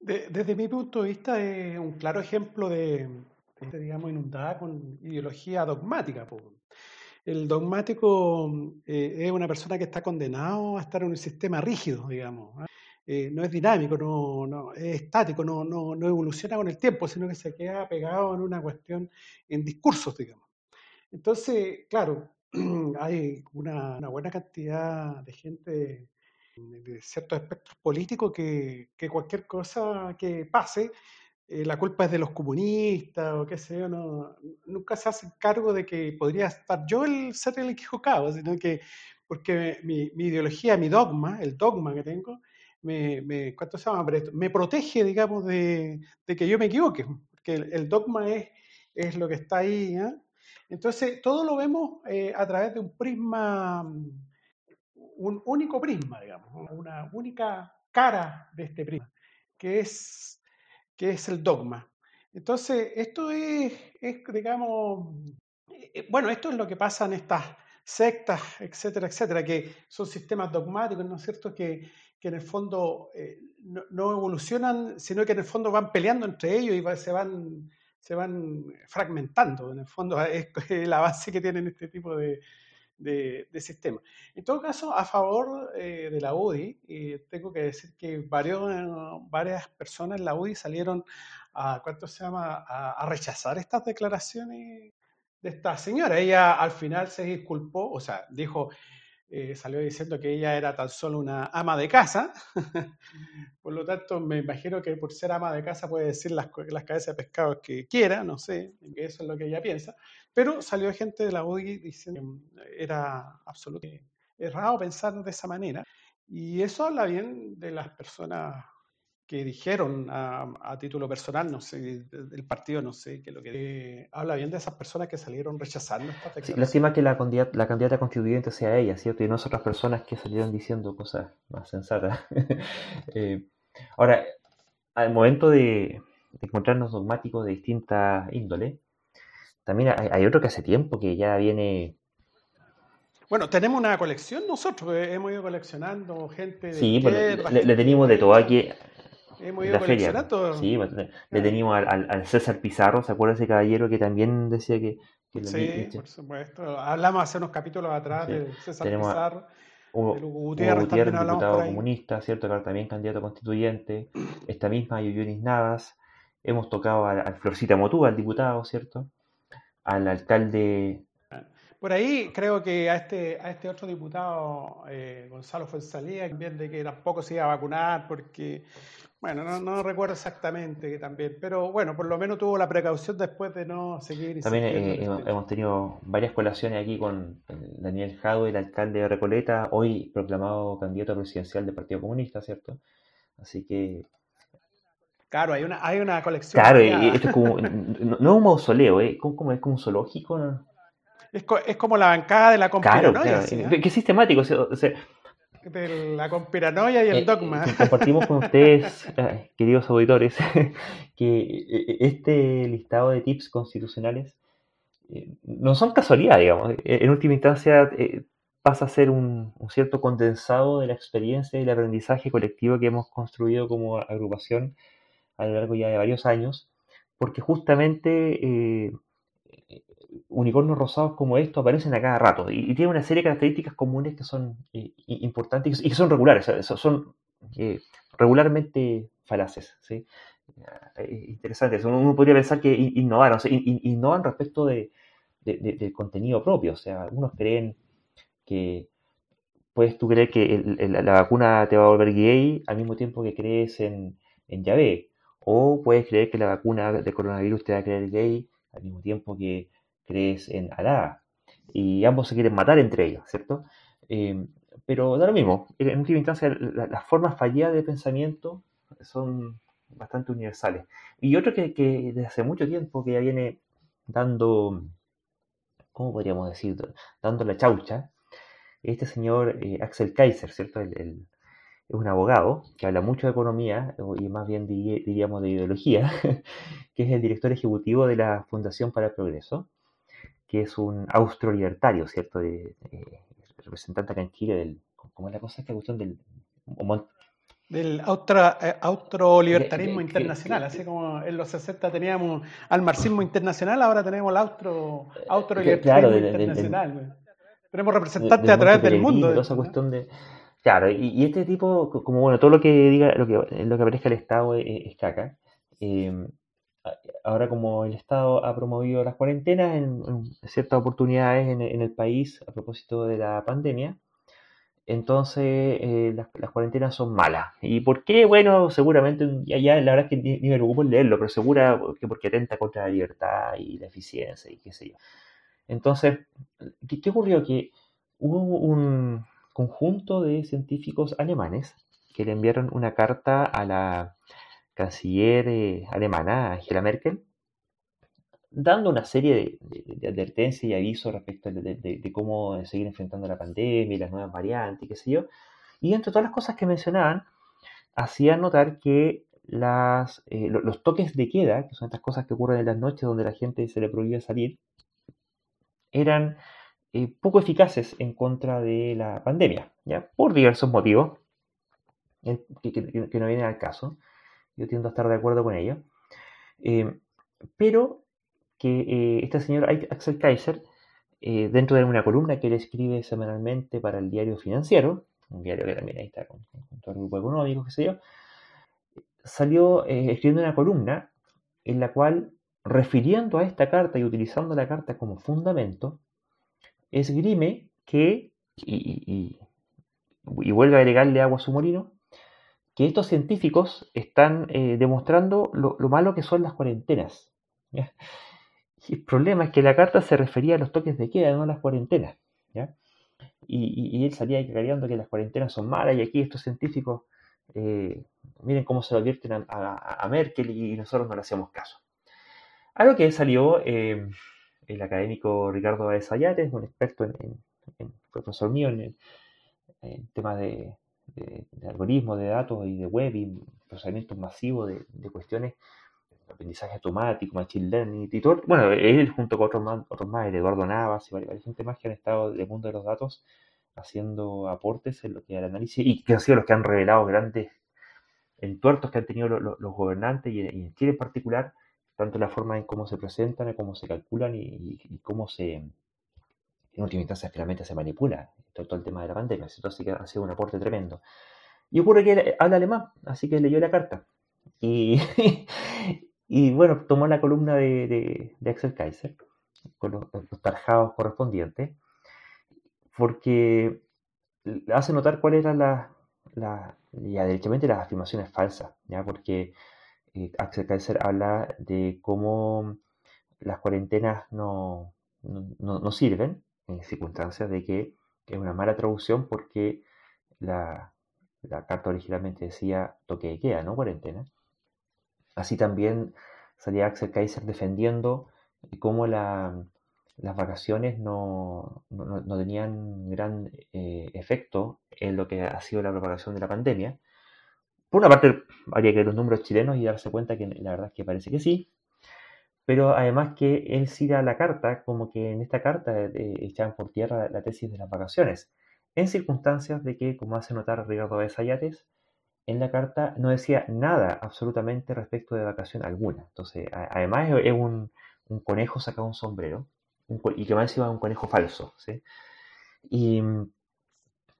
De- desde mi punto de vista es un claro ejemplo de, de, digamos, inundada con ideología dogmática. po. El dogmático eh, es una persona que está condenado a estar en un sistema rígido, digamos. ¿ah? Eh, no es dinámico, no, no, es estático, no, no, no evoluciona con el tiempo, sino que se queda pegado en una cuestión, en discursos, digamos. Entonces, claro, hay una, una buena cantidad de gente de ciertos espectros políticos que, que cualquier cosa que pase, eh, la culpa es de los comunistas o qué sé yo, no, nunca se hacen cargo de que podría estar yo el ser el equivocado, sino que porque mi, mi ideología, mi dogma, el dogma que tengo, me, me, ¿cuánto se llama? Me protege, digamos, de, de que yo me equivoque, porque el, el dogma es, es lo que está ahí. ¿eh? Entonces, todo lo vemos eh, a través de un prisma, un único prisma, digamos, una única cara de este prisma, que es, que es el dogma. Entonces, esto es, digamos, eh, bueno, esto es lo que pasa en estas sectas, etcétera, etcétera, que son sistemas dogmáticos, ¿no es cierto?, que, que en el fondo eh, no, evolucionan, sino que en el fondo van peleando entre ellos y se van se van fragmentando, en el fondo es la base que tienen este tipo de, de, sistemas. En todo caso, a favor eh, de la UDI, tengo que decir que varios, varias personas en la UDI salieron a, ¿cuánto se llama?, a rechazar estas declaraciones de esta señora. Ella al final se disculpó, o sea, dijo, eh, salió diciendo que ella era tan solo una ama de casa. por lo tanto, me imagino que por ser ama de casa puede decir las, las cabezas de pescado que quiera, no sé, que eso es lo que ella piensa. Pero salió gente de la UDI diciendo que era absolutamente errado pensar de esa manera. Y eso habla bien de las personas que dijeron a, a, título personal, no sé, del partido, no sé, que lo que eh, habla bien de esas personas que salieron rechazando declaraciones. Sí, lástima que la candidata, la candidata constituyente sea ella, ¿cierto? Y no otras personas que salieron diciendo cosas más sensatas. eh, ahora, al momento de, de, encontrarnos dogmáticos de distinta índole, también hay, hay, otro que hace tiempo que ya viene... Bueno, tenemos una colección nosotros, hemos ido coleccionando gente de Sí, izquierda, le, le, tenemos de todo aquí Hemos ido la feria. Sí, le, le ah. teníamos al, al, al, César Pizarro, ¿se acuerda ese caballero que también decía que... que sí, por supuesto. Hablamos hace unos capítulos atrás sí. de César Tenemos Pizarro. Hugo, Hugo Gutiérrez, Gutiérrez diputado comunista, ¿cierto? Que también candidato constituyente. Esta misma Yoyonis Navas. Hemos tocado al, Florcita Motúa, al diputado, ¿cierto? Al alcalde por ahí creo que a este, a este otro diputado, eh, Gonzalo Fuenzalía, también de que tampoco se iba a vacunar porque, bueno, no, no, recuerdo exactamente que también, pero bueno, por lo menos tuvo la precaución después de no seguir. También eh, hemos, tenido varias colaciones aquí con Daniel Jado, el alcalde de Recoleta, hoy proclamado candidato presidencial del Partido Comunista, ¿cierto? Así que Claro, hay una, hay una colección. Claro, y esto es como, no, no es un mausoleo, ¿eh? como, como, es como un zoológico. Es, co es, como la bancada de la conspiranoia. Claro, claro. ¿sí, ¿eh? Qué sistemático. O sea, de la conspiranoia y el eh, dogma. Eh, compartimos con ustedes, eh, queridos auditores, que este listado de tips constitucionales no son casualidad, digamos. En última instancia pasa a ser un, un, cierto condensado de la experiencia y el aprendizaje colectivo que hemos construido como agrupación a lo largo ya de varios años, porque justamente eh, unicornios rosados como estos aparecen a cada rato y, y tienen una serie de características comunes que son eh, importantes y que son regulares, son eh, regularmente falaces. ¿sí? Eh, interesante, uno podría pensar que innovaron, o innovan respecto de, de, de, del contenido propio, o sea, algunos creen que puedes tú creer que la vacuna te va a volver gay al mismo tiempo que crees en, en Yahvé, o puedes creer que la vacuna de coronavirus te va a creer gay al mismo tiempo que crees en Alá. y ambos se quieren matar entre ellos, ¿cierto? Eh, pero da lo mismo, en última instancia las formas fallidas de pensamiento son bastante universales. Y otro que, que desde hace mucho tiempo que ya viene dando, ¿cómo podríamos decir? Dando la chaucha, este señor eh, Axel Kaiser, ¿cierto? es un abogado que habla mucho de economía y más bien diríamos de ideología, que es el director ejecutivo de la Fundación para el Progreso, que es un austro-libertario, ¿cierto? De, representante acá en Chile del, ¿cómo es la cosa? Esta cuestión del del austro, libertarismo internacional, así como en los 60 teníamos al marxismo internacional, ahora tenemos el austro, libertarismo internacional. tenemos representantes a través del mundo. esa cuestión de, claro, y, este tipo, como bueno, todo lo que diga, lo que, lo que aparezca el Estado es, caca. Em, ahora como el Estado ha promovido las cuarentenas en, ciertas oportunidades en, el país a propósito de la pandemia, entonces eh, las, cuarentenas son malas. ¿Y por qué? Bueno, seguramente, ya, ya la verdad es que ni, me preocupo en leerlo, pero segura que porque atenta contra la libertad y la eficiencia y qué sé yo. Entonces, ¿qué, ocurrió? Que hubo un conjunto de científicos alemanes que le enviaron una carta a la canciller eh, alemana, Angela Merkel, dando una serie de, advertencias y avisos respecto de, cómo seguir enfrentando la pandemia y las nuevas variantes qué sé yo. Y entre todas las cosas que mencionaban, hacían notar que las, eh, los toques de queda, que son estas cosas que ocurren en las noches donde la gente se le prohíbe salir, eran eh, poco eficaces en contra de la pandemia, ¿ya? por diversos motivos que, no vienen al caso. Yo tiendo a estar de acuerdo con ello. Eh, pero que eh, este señor Axel Kaiser, eh, dentro de una columna que él escribe semanalmente para el diario financiero, un diario que también ahí está con, todo el grupo económico, qué sé yo, salió eh, escribiendo una columna en la cual, refiriendo a esta carta y utilizando la carta como fundamento, esgrime que, y, vuelve a agregarle agua a su molino, que estos científicos están demostrando lo, lo, malo que son las cuarentenas. el problema es que la carta se refería a los toques de queda, no a las cuarentenas. Y, él salía cacareando que las cuarentenas son malas y aquí estos científicos, eh, miren cómo se advierten a, Merkel y nosotros no le hacemos caso. A lo que salió eh, el académico Ricardo Baez un experto en, profesor mío en, temas de, algoritmos, de datos y de web y procesamientos masivos de cuestiones aprendizaje automático, machine learning y todo. Bueno, él junto con otros más, otros más Eduardo Navas y varias, gente más que han estado del mundo de los datos haciendo aportes en lo que al análisis y que han sido los que han revelado grandes entuertos que han tenido los, gobernantes y, en Chile en particular, tanto la forma en cómo se presentan, cómo se calculan y, cómo se, en última instancia, finalmente se manipula todo, el tema de la pandemia. Así que ha sido un aporte tremendo. Y ocurre que él habla alemán, así que leyó la carta. Y, Y bueno, tomó la columna de, Axel Kaiser con los, tarjados correspondientes, porque hace notar cuáles eran las, la, ya las afirmaciones falsas, ¿ya? porque eh, Axel Kaiser habla de cómo las cuarentenas no, no, sirven en circunstancias de que es una mala traducción porque la, la carta originalmente decía toque de queda, no cuarentena. Así también salía Axel Kaiser defendiendo cómo las vacaciones no, tenían gran eh, efecto en lo que ha sido la propagación de la pandemia. Por una parte, habría que ver los números chilenos y darse cuenta que la verdad es que parece que sí, pero además que él siga la carta como que en esta carta eh, echaban por tierra la tesis de las vacaciones, en circunstancias de que, como hace notar Ricardo Besayates, en la carta no decía nada absolutamente respecto de vacación alguna. Entonces, además es un, conejo sacado un sombrero y que más encima un conejo falso. Y mm,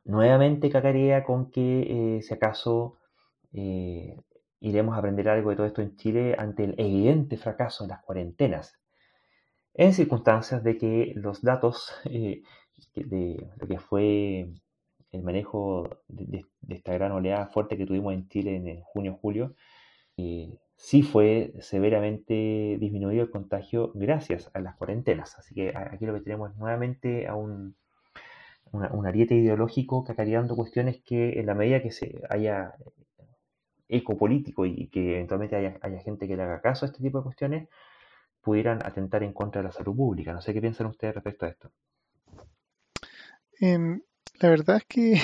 nuevamente cacarea con que eh, si acaso eh, iremos a aprender algo de todo esto en Chile ante el evidente fracaso de las cuarentenas, en circunstancias de que los datos eh, de lo que fue el manejo de, esta gran oleada fuerte que tuvimos en Chile en junio-julio, sí fue severamente disminuido el contagio gracias a las cuarentenas. Así que aquí lo que tenemos es nuevamente a un, un ariete ideológico cacareando cuestiones que en la medida que se haya eco político y que eventualmente haya, haya, gente que le haga caso a este tipo de cuestiones, pudieran atentar en contra de la salud pública. No sé qué piensan ustedes respecto a esto. Eh, la verdad es que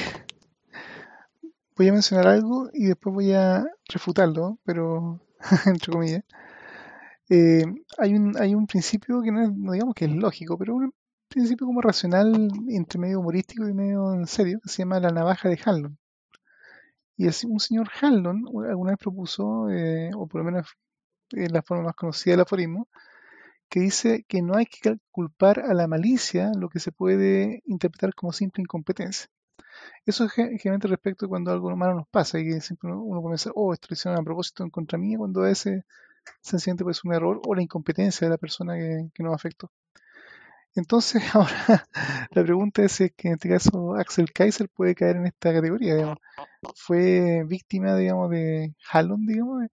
voy a mencionar algo y después voy a refutarlo, pero entre comillas. Eh, hay, un, hay un principio que no, es, no digamos que es lógico, pero un principio como racional entre medio humorístico y medio en serio, que se llama la navaja de Hanlon. Y así un señor Hanlon alguna vez propuso, eh, o por lo menos en la forma más conocida del aforismo, que dice que no hay que culpar a la malicia lo que se puede interpretar como simple incompetencia. Eso es generalmente respecto a cuando algo malo nos pasa y que siempre uno comienza, oh, esto lo a propósito en contra mía, cuando ese sencillamente puede un error o la incompetencia de la persona que, que nos afectó. Entonces, ahora la pregunta es si que en este caso Axel Kaiser puede caer en esta categoría, digamos. Fue víctima, digamos, de Hallon, digamos,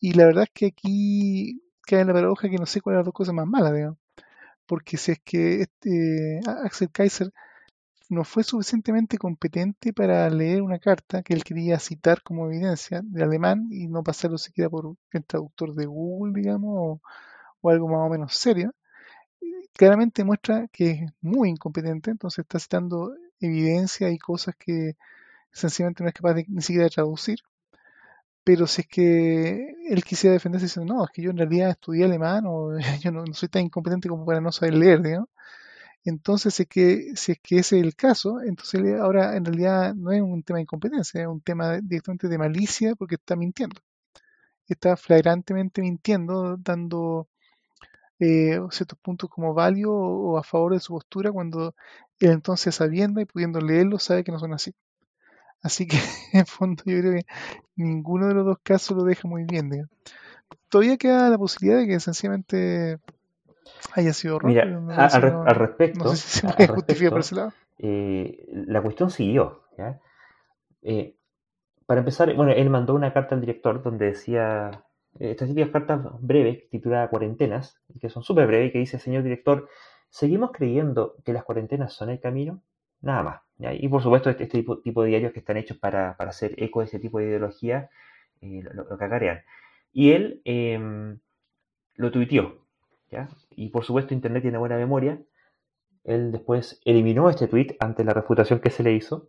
y la verdad es que aquí cae la paradoja que no sé cuál es las dos cosas más malas, digamos. Porque si es que este, Axel Kaiser no fue suficientemente competente para leer una carta que él quería citar como evidencia de alemán y no pasarlo siquiera por el traductor de Google, digamos, o algo más o menos serio, claramente muestra que es muy incompetente, entonces está citando evidencia y cosas que sencillamente no es capaz de, ni siquiera de traducir. Pero si es que él quisiera defenderse diciendo, no, es que yo en realidad estudié alemán o yo no, soy tan incompetente como para no saber leer, digamos. Entonces, si es que ese es el caso, entonces ahora en realidad no es un tema de incompetencia, es un tema directamente de malicia porque está mintiendo. Está flagrantemente mintiendo, dando eh, ciertos puntos como válidos o, a favor de su postura cuando él entonces sabiendo y pudiendo leerlo sabe que no son así. Así que en fondo yo creo que ninguno de los dos casos lo deja muy bien. Todavía queda la posibilidad de que sencillamente haya sido Mira, al, respecto, no sé si se puede por ese lado. Eh, la cuestión siguió. Eh, para empezar, bueno, él mandó una carta al director donde decía estas típicas cartas breves tituladas Cuarentenas, que son súper breves, que dice, señor director, ¿seguimos creyendo que las cuarentenas son el camino? Nada más. Y por supuesto, este, este tipo, de diarios que están hechos para, hacer eco de este tipo de ideología, eh, lo, lo, cacarean. Y él em, lo tuiteó. ¿ya? Y por supuesto, Internet tiene buena memoria. Él después eliminó este tweet ante la refutación que se le hizo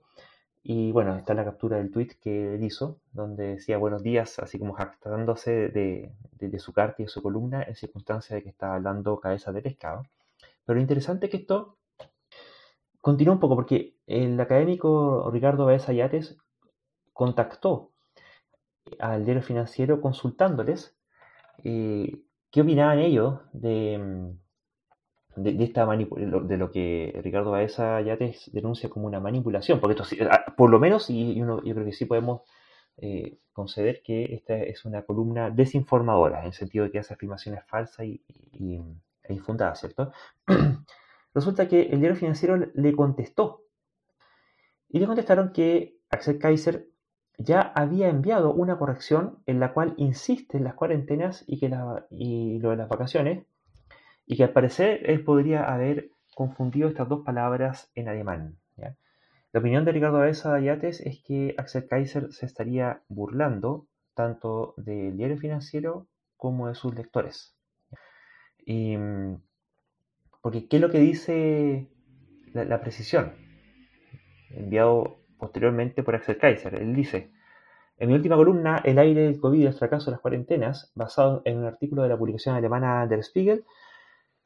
y bueno, está la captura del tweet que él hizo, donde decía buenos días, así como jactándose de, de, su carta y de su columna en circunstancia de que estaba hablando cabeza de pescado. Pero lo interesante es que esto continúa un poco, porque el académico Ricardo Baeza Yates contactó al diario financiero consultándoles eh, qué opinaban ellos de, de, esta de lo que Ricardo Baeza ya te denuncia como una manipulación, porque esto por lo menos, y uno, yo creo que sí podemos eh, conceder que esta es una columna desinformadora, en el sentido de que hace afirmaciones falsas y, e infundadas, ¿cierto? Resulta que el diario financiero le contestó y le contestaron que Axel Kaiser ya había enviado una corrección en la cual insiste en las cuarentenas y, que la, y lo de las vacaciones y que al parecer él podría haber confundido estas dos palabras en alemán. La opinión de Ricardo Baeza Ayates es que Axel Kaiser se estaría burlando tanto del diario financiero como de sus lectores. porque, ¿qué es lo que dice la, la precisión? Enviado posteriormente por Axel Kaiser. Él dice, en mi última columna, El aire del COVID y el fracaso de las cuarentenas, basado en un artículo de la publicación alemana Der Spiegel,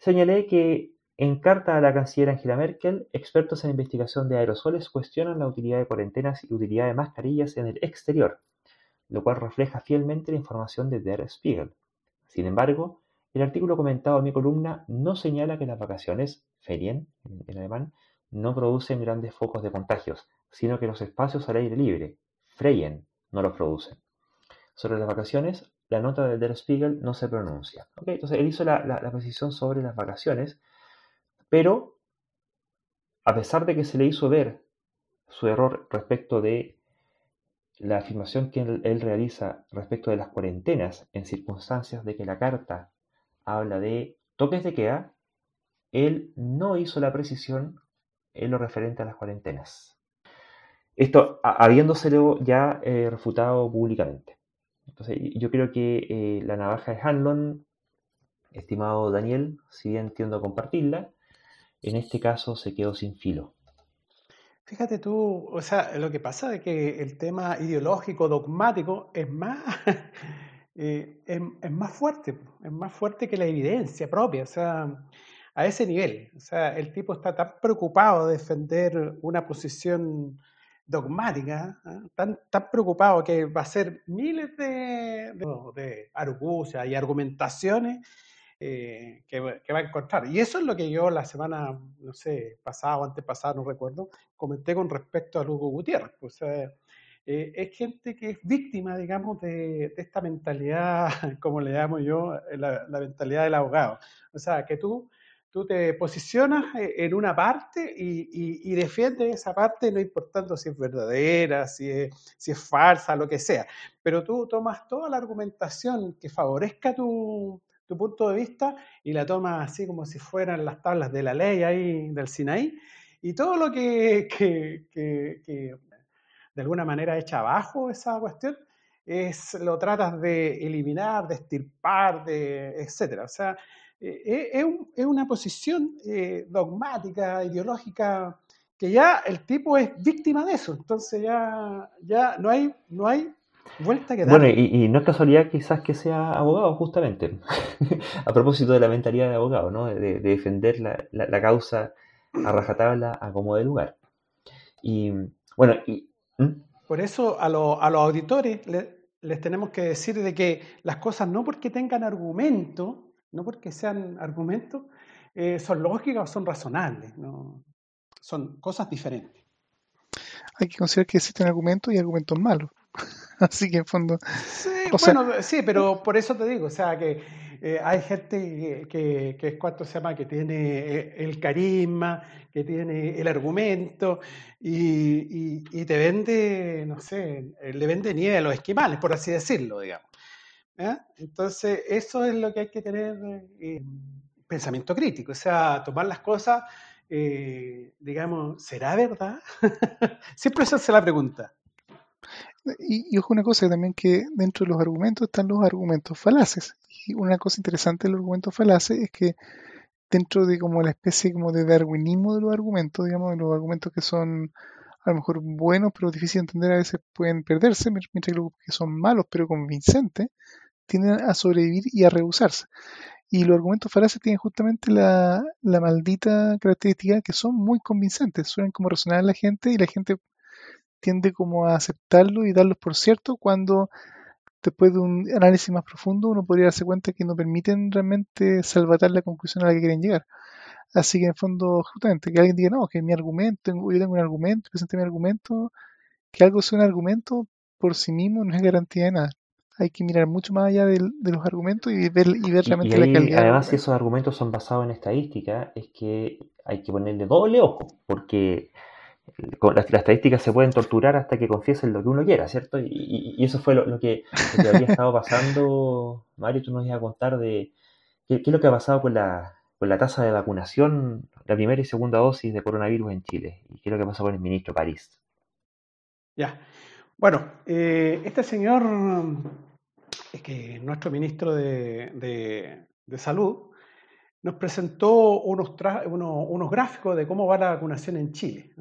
Señalé que en carta a la canciller Angela Merkel, expertos en investigación de aerosoles cuestionan la utilidad de cuarentenas y utilidad de mascarillas en el exterior, lo cual refleja fielmente la información de Der Spiegel. Sin embargo, el artículo comentado en mi columna no señala que las vacaciones, Ferien en alemán, no producen grandes focos de contagios, sino que los espacios al aire libre, Freien, no los producen. Sobre las vacaciones, la nota de Der Spiegel no se pronuncia. Entonces él hizo la, precisión sobre las vacaciones, pero a pesar de que se le hizo ver su error respecto de la afirmación que él, realiza respecto de las cuarentenas en circunstancias de que la carta habla de toques de queda, él no hizo la precisión en lo referente a las cuarentenas. Esto habiéndoselo ya eh, refutado públicamente. Entonces, yo creo que eh, la navaja de Hanlon, estimado Daniel, si bien tiendo a compartirla, en este caso se quedó sin filo. Fíjate tú, o sea, lo que pasa es que el tema ideológico, dogmático, es más, eh, es, más fuerte, es más fuerte que la evidencia propia, o sea, a ese nivel. O sea, el tipo está tan preocupado de defender una posición dogmática, ¿ah? tan, tan preocupado que va a hacer miles de, de, de argucias y argumentaciones eh, que, va a encontrar. Y eso es lo que yo la semana, no sé, pasada o antepasada, no recuerdo, comenté con respecto a Lugo Gutiérrez. Pues, eh, es gente que es víctima, digamos, de, esta mentalidad, como le llamo yo, eh, la, mentalidad del abogado. O sea, que tú, tú te posicionas en una parte y, y, defiendes esa parte, no importando si es verdadera, si es, si es falsa, lo que sea. Pero tú tomas toda la argumentación que favorezca tu, tu punto de vista y la tomas así como si fueran las tablas de la ley ahí del Sinaí y todo lo que, que, que, de alguna manera echa abajo esa cuestión es lo tratas de eliminar, de estirpar, de etcétera. O sea, eh, es, es, una posición eh, dogmática, ideológica, que ya el tipo es víctima de eso. Entonces ya, ya no, hay, no hay bueno, y, no es casualidad quizás que sea abogado, justamente, a propósito de la mentalidad de abogado, ¿no? de, defender la, causa a rajatabla a como de lugar. Y bueno, y, por eso a, los auditores les tenemos que decir de que las cosas no porque tengan argumento, no porque sean argumentos, eh, son lógicas o son razonables, ¿no? son cosas diferentes. Hay que considerar que existen argumentos y argumentos malos. Así que en fondo. Sí, bueno, sí, pero por eso te digo, o sea, que eh, hay gente que, que, es cuánto se llama, que tiene eh, el carisma, que tiene el argumento y, y, te vende, no sé, le vende nieve a los esquimales, por así decirlo, digamos. Entonces, eso es lo que hay que tener eh, pensamiento crítico, o sea, tomar las cosas, digamos, ¿será verdad? Siempre esa es la pregunta. Y, ojo una cosa también que dentro de los argumentos están los argumentos falaces. Y una cosa interesante de los argumentos falaces es que dentro de como la especie como de darwinismo de los argumentos, digamos, de los argumentos que son a lo mejor buenos pero difíciles de entender a veces pueden perderse, mientras los que son malos pero convincentes tienden a sobrevivir y a rehusarse. Y los argumentos falaces tienen justamente la, la maldita característica que son muy convincentes, suelen como resonar a la gente y la gente tiende como a aceptarlo y darlos por cierto cuando después de un análisis más profundo uno podría darse cuenta que no permiten realmente salvatar la conclusión a la que quieren llegar. Así que en fondo, justamente, que alguien diga, no, que mi argumento, yo tengo un argumento, presenté mi argumento, que algo sea un argumento por sí mismo no es garantía de nada. Hay que mirar mucho más allá de, los argumentos y ver, y ver realmente la calidad. Además, si esos argumentos son basados en estadística, es que hay que ponerle doble ojo, porque las, estadísticas se pueden torturar hasta que confiesen lo que uno quiera, ¿cierto? Y, eso fue lo, que, había estado pasando. Mario, tú nos ibas a contar de qué, es lo que ha pasado con la, con la tasa de vacunación, la primera y segunda dosis de coronavirus en Chile, y qué es lo que pasó con el ministro París. Ya. Bueno, eh, este señor, es que nuestro ministro de, Salud, nos presentó unos, unos, gráficos de cómo va la vacunación en Chile.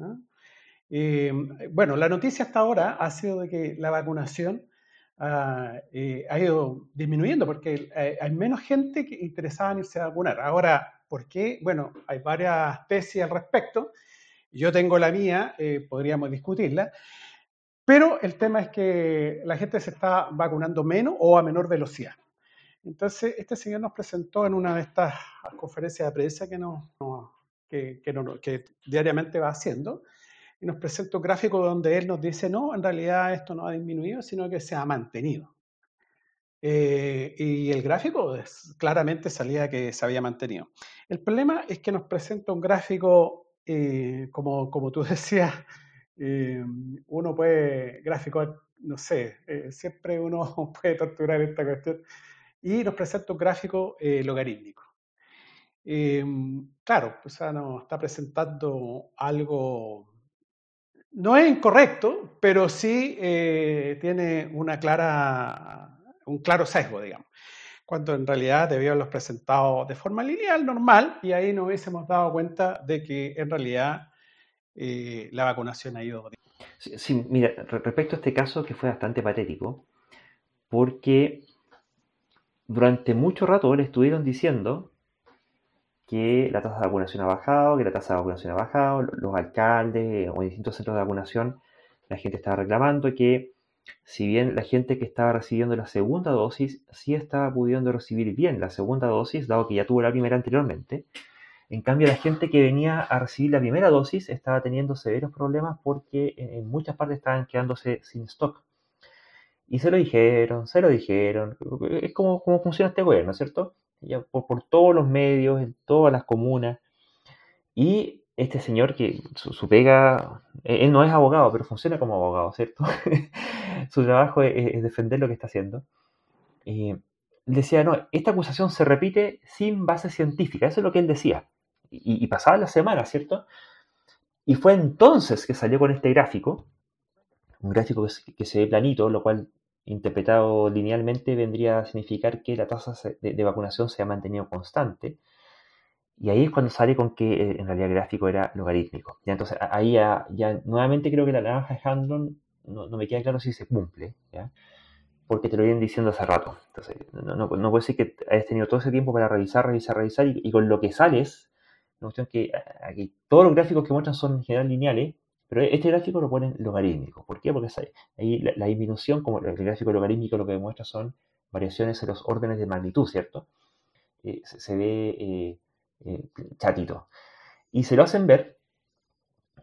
Eh, bueno, la noticia hasta ahora ha sido de que la vacunación ah, eh, ha ido disminuyendo porque hay, menos gente que interesada en irse a vacunar. Ahora, ¿por qué? Bueno, hay varias tesis al respecto. Yo tengo la mía, podríamos discutirla. Pero el tema es que la gente se está vacunando menos o a menor velocidad. Entonces, este señor nos presentó en una de estas conferencias de prensa que, que, que diariamente va haciendo, y nos presenta un gráfico donde él nos dice, no, en realidad esto no ha disminuido, sino que se ha mantenido. Eh, y el gráfico claramente salía que se había mantenido. El problema es que nos presenta un gráfico, eh, como, como tú decías, eh, uno puede, gráfico, no sé, eh, siempre uno puede torturar esta cuestión, y nos presenta un gráfico eh, logarítmico. claro, pues nos está presentando algo, no es incorrecto, pero sí tiene una clara, un claro sesgo, digamos cuando en realidad debió haberlos presentado de forma lineal, normal, y ahí nos hubiésemos dado cuenta de que en realidad eh, la vacunación ha ido. Sí, mira, respecto a este caso que fue bastante patético, porque durante mucho rato le estuvieron diciendo que la tasa de vacunación ha bajado, que la tasa de vacunación ha bajado, los alcaldes o distintos centros de vacunación, la gente estaba reclamando que si bien la gente que estaba recibiendo la segunda dosis sí estaba pudiendo recibir bien la segunda dosis, dado que ya tuvo la primera anteriormente, en cambio, la gente que venía a recibir la primera dosis estaba teniendo severos problemas porque en muchas partes estaban quedándose sin stock. Y se lo dijeron, se lo dijeron. Es como, como funciona este gobierno, ¿cierto? Por, todos los medios, en todas las comunas. Y este señor que su, pega, él no es abogado, pero funciona como abogado, ¿cierto? su trabajo es, defender lo que está haciendo. Y decía, no, esta acusación se repite sin base científica, eso es lo que él decía y, pasaba la semana, ¿cierto? Y fue entonces que salió con este gráfico, un gráfico que se, ve planito, lo cual interpretado linealmente vendría a significar que la tasa de, vacunación se ha mantenido constante. Y ahí es cuando sale con que eh, en realidad el gráfico era logarítmico. Ya, entonces ahí ya, nuevamente creo que la naranja de Handlon no, me queda claro si se cumple, ¿ya? porque te lo vienen diciendo hace rato. Entonces no, no, puede ser que hayas tenido todo ese tiempo para revisar, revisar, revisar y, y con lo que sales una cuestión que aquí todos los gráficos que muestran son en general lineales, pero este gráfico lo ponen logarítmico. ¿Por qué? Porque ahí la, disminución, como el gráfico logarítmico lo que demuestra son variaciones en los órdenes de magnitud, ¿cierto? Eh, se, ve eh, eh, chatito. Y se lo hacen ver,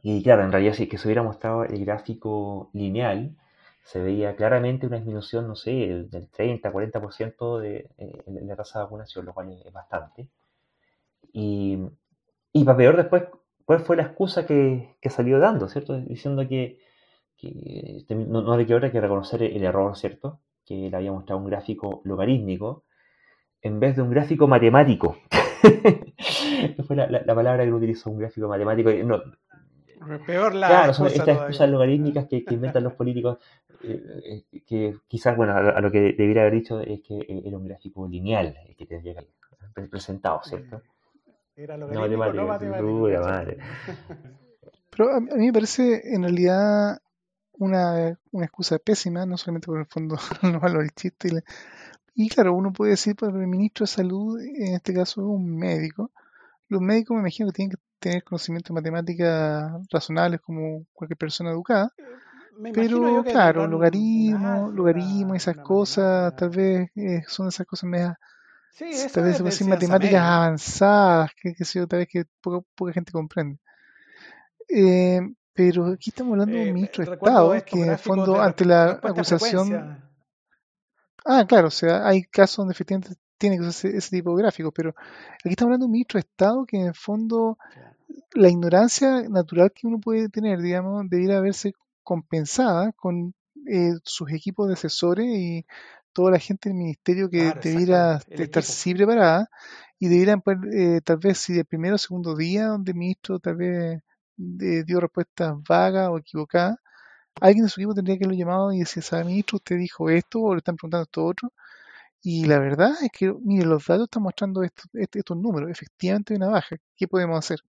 y claro, en realidad si que se hubiera mostrado el gráfico lineal, se veía claramente una disminución, no sé, del 30, 40% de, de la tasa de vacunación, lo cual es bastante. Y, y para peor después, ¿cuál fue la excusa que, salió dando, ¿cierto? Diciendo que, no, no, que hay que reconocer el error, ¿cierto? Que le había mostrado un gráfico logarítmico en vez de un gráfico matemático. fue la, palabra que utilizó, un gráfico matemático. No, Peor la claro, son estas excusas logarítmicas que, inventan los políticos, eh, eh, que quizás, bueno, a, lo que debería haber dicho es que era un gráfico lineal el que tendría que haber presentado, ¿cierto? Era lo no, matemático, Pero a, mí me parece en realidad una, una excusa pésima, no solamente por el fondo no malo del chiste. Y, claro, uno puede decir, pues el ministro de salud, en este caso es un médico. Los médicos me imagino que tienen que tener conocimientos de matemáticas razonables como cualquier persona educada. pero claro, logaritmo, logaritmo, esas cosas, tal vez eh, son esas cosas medias Sí, tal vez sin matemáticas avanzadas, que, que sé tal vez que poca, poca gente comprende. Eh, pero aquí estamos hablando de un eh, ministro de Estado que en el fondo ante la acusación... Ah, claro, o sea, hay casos donde efectivamente tiene que usar ese, tipo de gráficos, pero aquí estamos hablando de un ministro de Estado que en el fondo la ignorancia natural que uno puede tener, digamos, debiera verse compensada con eh, sus equipos de asesores y toda la gente del ministerio que debiera estar sí preparada y debieran poder, eh, tal vez si el primero o segundo día donde el ministro tal vez dio respuestas vagas o equivocadas, alguien de su equipo tendría que haberlo llamado y decir, ¿sabe ministro? Usted dijo esto o le están preguntando esto otro. Y la verdad es que, mire, los datos están mostrando estos, estos números. Efectivamente hay una baja. ¿Qué podemos hacer?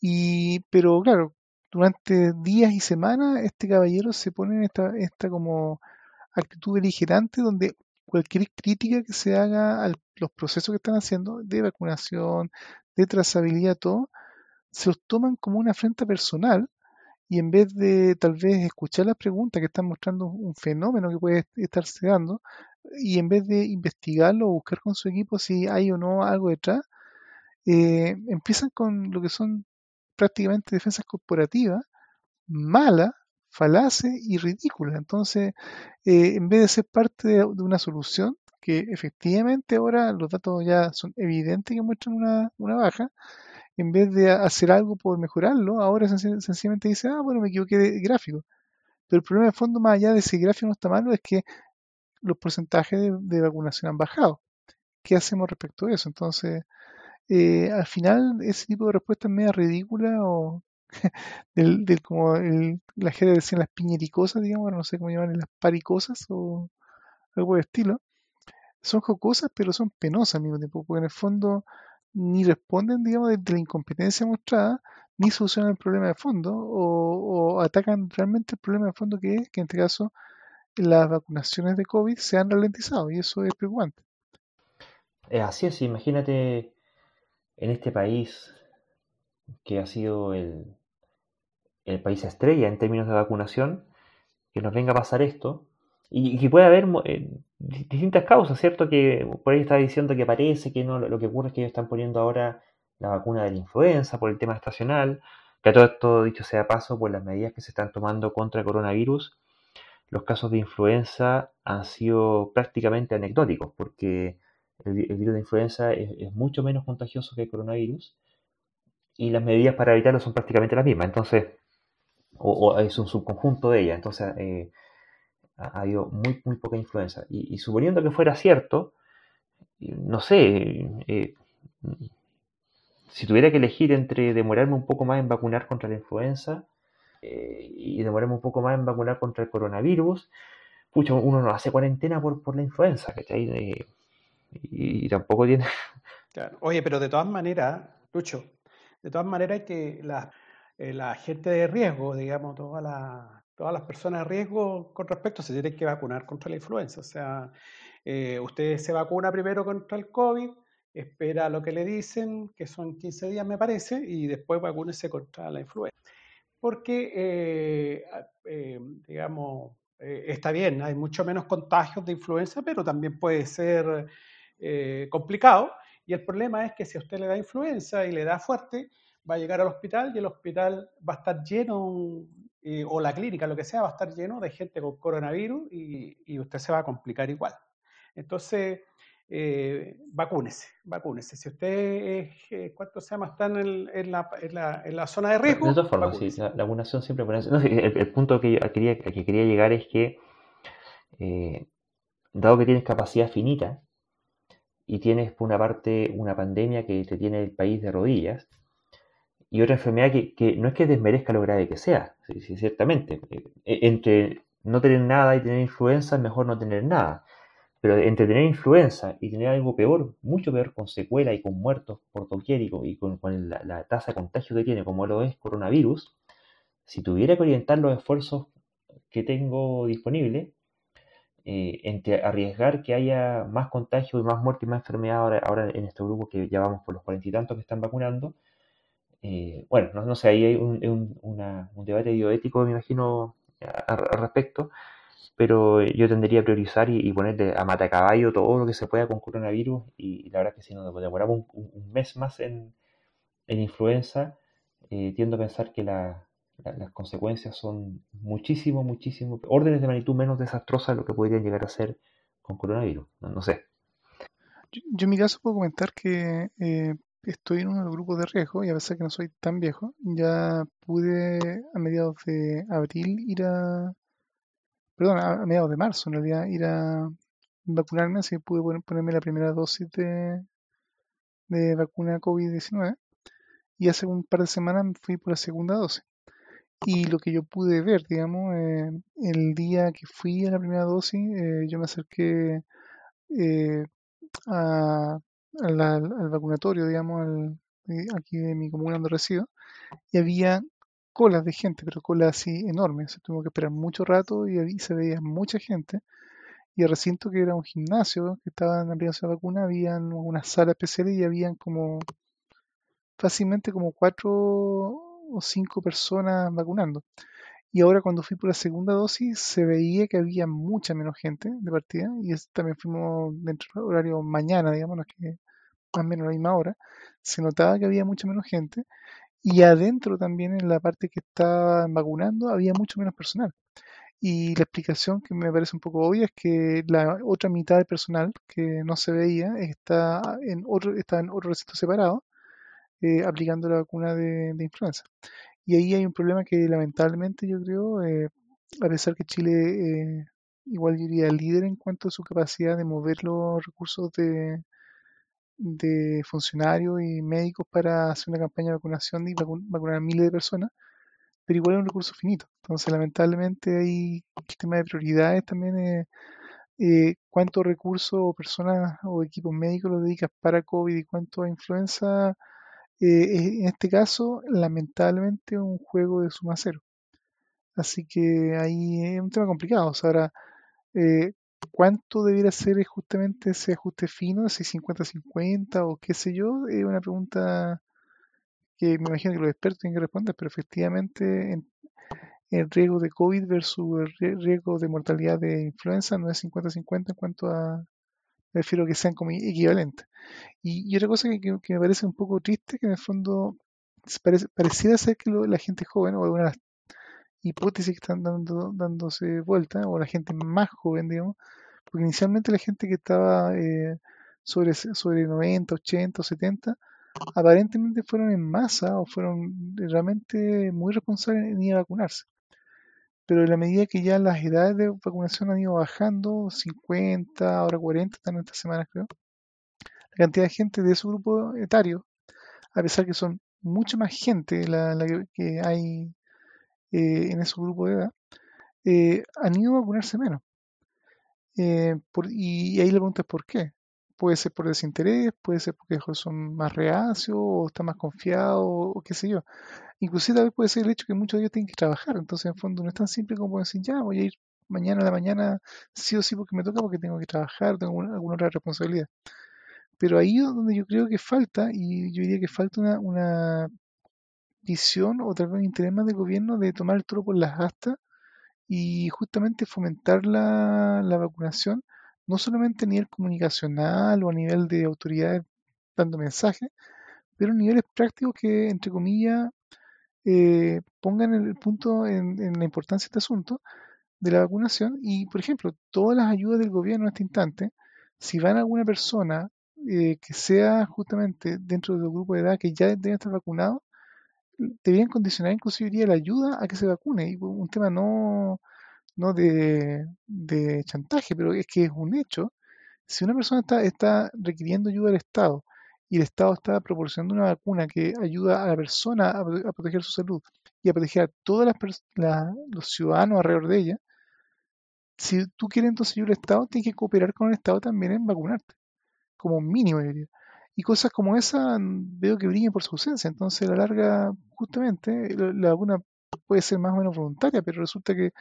Y, pero claro, durante días y semanas este caballero se pone en esta, esta como actitud beligerante donde cualquier crítica que se haga a los procesos que están haciendo de vacunación, de trazabilidad, todo, se los toman como una afrenta personal y en vez de tal vez escuchar las preguntas que están mostrando un fenómeno que puede estarse dando, y en vez de investigarlo o buscar con su equipo si hay o no algo detrás, eh, empiezan con lo que son prácticamente defensas corporativas malas falace y ridícula. Entonces, eh, en vez de ser parte de, una solución, que efectivamente ahora los datos ya son evidentes que muestran una, baja, en vez de hacer algo por mejorarlo, ahora sencillamente dice, ah, bueno, me equivoqué de gráfico. Pero el problema de fondo, más allá de si el gráfico no está malo, es que los porcentajes de, vacunación han bajado. ¿Qué hacemos respecto a eso? Entonces, eh, al final, ese tipo de respuesta es media ridícula o del, como la gente decía las piñericosas, digamos, no sé cómo llaman, las paricosas o algo de estilo. Son jocosas, pero son penosas al mismo tiempo, porque en el fondo ni responden, digamos, de, la incompetencia mostrada, ni solucionan el problema de fondo, o, atacan realmente el problema de fondo que es que en este caso las vacunaciones de COVID se han ralentizado, y eso es preocupante. así es, imagínate en este país que ha sido el, el país estrella en términos de vacunación, que nos venga a pasar esto, y, que puede haber eh, distintas causas, ¿cierto? Que por ahí está diciendo que parece que no, lo que ocurre es que ellos están poniendo ahora la vacuna de la influenza por el tema estacional, que a todo esto, dicho sea paso, por las medidas que se están tomando contra el coronavirus, los casos de influenza han sido prácticamente anecdóticos, porque el, virus de influenza es, mucho menos contagioso que el coronavirus y las medidas para evitarlo son prácticamente las mismas. Entonces, o, es un subconjunto de ellas. Entonces, eh, ha, habido muy, muy poca influenza. Y, suponiendo que fuera cierto, no sé, eh, si tuviera que elegir entre demorarme un poco más en vacunar contra la influenza eh, y demorarme un poco más en vacunar contra el coronavirus, pucha, uno no hace cuarentena por, por la influenza, ¿cachai? y, tampoco tiene... Oye, pero de todas maneras, Lucho, de todas maneras que la, eh, la gente de riesgo, digamos, toda la, todas las personas de riesgo con respecto se tienen que vacunar contra la influenza. O sea, eh, usted se vacuna primero contra el COVID, espera lo que le dicen, que son 15 días me parece, y después vacúnese contra la influenza. Porque, eh, digamos, está bien, hay mucho menos contagios de influenza, pero también puede ser complicado. Y el problema es que si a usted le da influenza y le da fuerte, va a llegar al hospital y el hospital va a estar lleno o la clínica, lo que sea, va a estar lleno de gente con coronavirus y, usted se va a complicar igual. Entonces, eh, vacúnese, vacúnese. Si usted, eh, ¿cuánto se llama? Está en, la, zona de riesgo. De todas formas, sí, la, vacunación siempre no, el, punto que, quería, que quería llegar es que, eh, dado que tienes capacidad finita y tienes por una parte una pandemia que te tiene el país de rodillas, y otra enfermedad que, no es que desmerezca lo grave que sea, sí, ciertamente. E, entre no tener nada y tener influenza es mejor no tener nada. Pero entre tener influenza y tener algo peor, mucho peor, con secuela y con muertos por doquier y con, la, tasa de contagio que tiene, como lo es coronavirus, si tuviera que orientar los esfuerzos que tengo disponibles, eh, entre arriesgar que haya más contagio y más muerte y más enfermedad ahora, ahora en este grupo que ya vamos por los cuarenta y tantos que están vacunando, eh, bueno, no, sé, ahí hay un, debate bioético, me imagino, al respecto, pero yo tendría a priorizar y, ponerle a matacaballo todo lo que se pueda con coronavirus y, la verdad es que si nos demoramos un, mes más en, influenza, eh, tiendo a pensar que las consecuencias son muchísimo, muchísimo, órdenes de magnitud menos desastrosas de lo que podrían llegar a ser con coronavirus, no, sé. Yo, en mi caso puedo comentar que eh, estoy en uno de los grupos de riesgo y a pesar que no soy tan viejo, ya pude a mediados de abril ir a, perdón, a, mediados de marzo en realidad ir a vacunarme, así que pude ponerme la primera dosis de, de vacuna COVID-19 y hace un par de semanas fui por la segunda dosis. Y lo que yo pude ver, digamos, eh, el día que fui a la primera dosis, eh, yo me acerqué eh, a al, vacunatorio, digamos, eh, aquí de mi comuna donde resido, y había colas de gente, pero colas así enormes. Se tuvo que esperar mucho rato y ahí se veía mucha gente. Y el recinto que era un gimnasio que estaba en la vacuna, habían una sala especial y habían como fácilmente como cuatro o cinco personas vacunando. Y ahora cuando fui por la segunda dosis se veía que había mucha menos gente de partida y también fuimos dentro del horario mañana, digamos, que más menos a la misma hora, se notaba que había mucha menos gente y adentro también en la parte que estaban vacunando había mucho menos personal. Y la explicación que me parece un poco obvia es que la otra mitad del personal que no se veía está en otro, está en otro recinto separado eh, aplicando la vacuna de, de influenza. Y ahí hay un problema que lamentablemente yo creo, eh, a pesar que Chile eh, igual diría líder en cuanto a su capacidad de mover los recursos de, de funcionarios y médicos para hacer una campaña de vacunación y vacunar a miles de personas, pero igual es un recurso finito. Entonces, lamentablemente, hay el tema de prioridades también. Eh, eh, cuántos recursos o personas o equipos médicos los dedicas para COVID y cuánto a influenza, eh, en este caso, lamentablemente, es un juego de suma cero. Así que ahí es un tema complicado. O sea, ahora, eh, ¿cuánto debiera ser justamente ese ajuste fino, si 50-50 o qué sé yo? Es una pregunta que me imagino que los expertos tienen que responder, pero efectivamente en, el riesgo de COVID versus el riesgo de mortalidad de influenza no es 50-50 en cuanto a, prefiero que sean como equivalentes. Y, otra cosa que, me parece un poco triste, que en el fondo parece, pareciera ser que la gente joven, o algunas hipótesis que están dando, dándose vuelta, o la gente más joven, digamos, porque inicialmente la gente que estaba eh, sobre, sobre 90, 80 o 70, aparentemente fueron en masa o fueron realmente muy responsables en ir a vacunarse. Pero en la medida que ya las edades de vacunación han ido bajando, 50, ahora 40 están esta semana creo, la cantidad de gente de su grupo etario, a pesar que son mucha más gente la, que, hay eh, en ese grupo de edad, eh, han ido a vacunarse menos. Eh, y, ahí la pregunta es por qué. Puede ser por desinterés, puede ser porque son más reacios o están más confiados o, qué sé yo. Inclusive vez puede ser el hecho que muchos de ellos tienen que trabajar, entonces en fondo no es tan simple como decir, ya voy a ir mañana a la mañana sí o sí porque me toca porque tengo que trabajar, tengo alguna otra responsabilidad. Pero ahí es donde yo creo que falta, y yo diría que falta una, una visión o tal vez un interés más del gobierno de tomar el toro por las astas y justamente fomentar la, la vacunación, no solamente a nivel comunicacional o a nivel de autoridades dando mensajes, pero a niveles prácticos que, entre comillas, eh, pongan el punto en, la importancia de este asunto de la vacunación. Y, por ejemplo, todas las ayudas del gobierno en este instante, si van a alguna persona eh, que sea justamente dentro del grupo de edad que ya debe estar vacunado, debían condicionar inclusive la ayuda a que se vacune. Y un tema no, no de, de, chantaje, pero es que es un hecho. Si una persona está, está requiriendo ayuda del Estado y el Estado está proporcionando una vacuna que ayuda a la persona a, proteger su salud y a proteger a todos los ciudadanos alrededor de ella, si tú quieres entonces ayudar al Estado, tienes que cooperar con el Estado también en vacunarte, como mínimo, yo diría. Y cosas como esa mm, veo que brillan por su ausencia. Entonces, a la larga, justamente, la, vacuna puede ser más o menos voluntaria, pero resulta que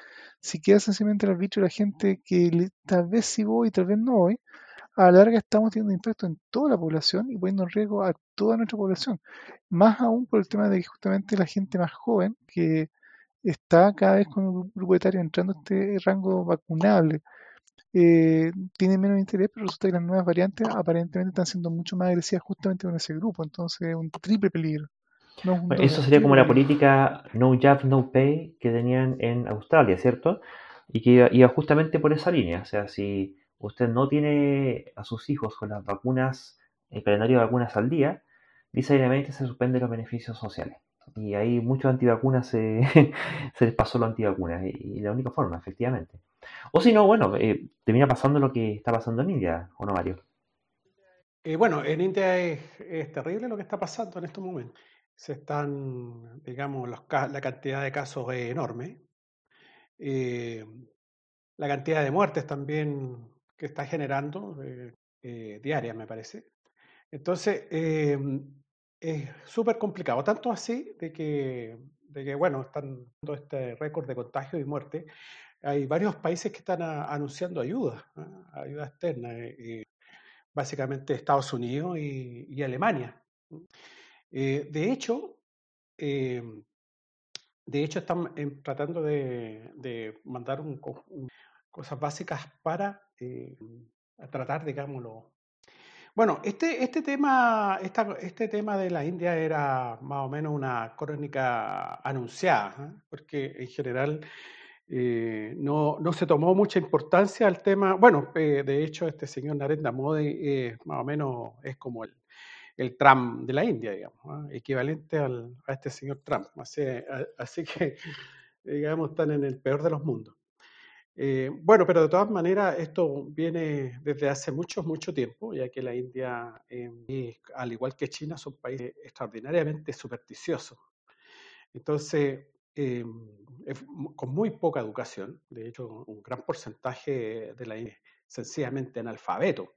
si queda sencillamente el arbitrio de la gente que tal vez sí voy tal vez no voy, a la larga estamos teniendo impacto en toda la población y poniendo en riesgo a toda nuestra población. Más aún por el tema de que justamente la gente más joven, que está cada vez con un grupo etario entrando a este rango vacunable, eh, tienen menos interés, pero resulta que las nuevas variantes aparentemente están siendo mucho más agresivas justamente con ese grupo, entonces es un triple peligro. eso sería como la política no jab, no pay que tenían en Australia, ¿cierto? Y que iba, justamente por esa línea, o sea, si usted no tiene a sus hijos con las vacunas, el calendario de vacunas al día, necesariamente se suspenden los beneficios sociales. Y ahí muchos antivacunas se, se les pasó lo antivacunas, y la única forma, efectivamente. O si no, bueno, eh, termina pasando lo que está pasando en India, ¿o no, Mario? Eh, bueno, en India es, terrible lo que está pasando en estos momentos. Se están, digamos, la cantidad de casos es enorme. Eh, la cantidad de muertes también que está generando, diaria me parece. Entonces, es súper complicado, tanto así de que, de que, bueno, están dando este récord de contagio y muerte, hay varios países que están anunciando ayuda, ayuda externa, eh, eh, básicamente Estados Unidos y, Alemania. Eh, de hecho, de hecho están tratando de, mandar cosas básicas para tratar, digámoslo. Bueno, este, este, tema, este tema de la India era más o menos una crónica anunciada, porque en general eh, no, no, se tomó mucha importancia al tema. Bueno, eh, de hecho, este señor Narendra Modi más o menos es como el, el Trump de la India, digamos, equivalente al, a este señor Trump. Así, que, digamos, están en el peor de los mundos. Eh, bueno, pero de todas maneras, esto viene desde hace mucho, mucho tiempo, ya que la India, eh, al igual que China, son países extraordinariamente supersticiosos. Entonces, eh, con muy poca educación, de hecho, un gran porcentaje de la es sencillamente analfabeto.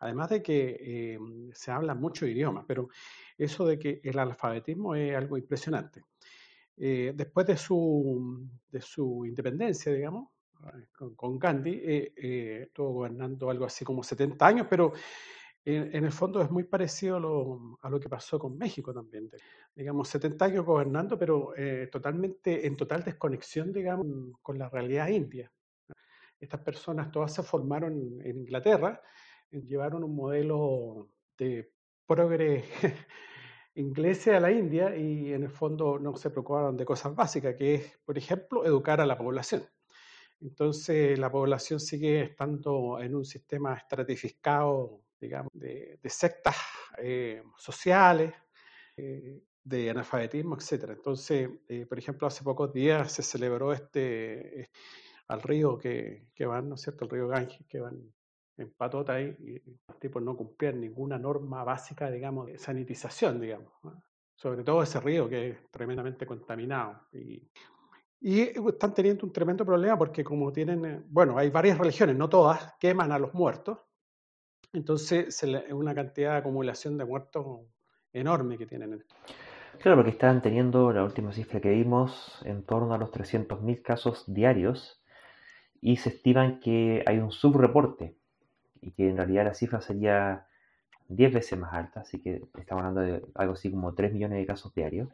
Además de que se hablan muchos idiomas, pero eso de que el alfabetismo es algo impresionante. después de su, de su independencia, digamos, con, Gandhi, eh, eh, estuvo gobernando algo así como 70 años, pero en, el fondo es muy parecido a lo, que pasó con México también. digamos, 70 años gobernando, pero eh, totalmente en total desconexión, digamos, con la realidad india. Estas personas todas se formaron en Inglaterra, llevaron un modelo de progre inglés a la India y en el fondo no se preocuparon de cosas básicas, que es, por ejemplo, educar a la población. Entonces la población sigue estando en un sistema estratificado, digamos, de, sectas eh, sociales, eh, de analfabetismo, etc. Entonces, eh, por ejemplo, hace pocos días se celebró este, al río que, que, van, ¿no es cierto?, el río Ganges, que van en patota ahí, y los tipos no cumplían ninguna norma básica, digamos, de sanitización, digamos. Sobre todo ese río que es tremendamente contaminado. Y y están teniendo un tremendo problema porque como tienen, eh, bueno, hay varias religiones, no todas, queman a los muertos. Entonces es una cantidad de acumulación de muertos enorme que tienen. Claro, porque están teniendo, la última cifra que vimos, en torno a los 300.000 casos diarios y se estiman que hay un subreporte y que en realidad la cifra sería 10 veces más alta, así que estamos hablando de algo así como 3 millones de casos diarios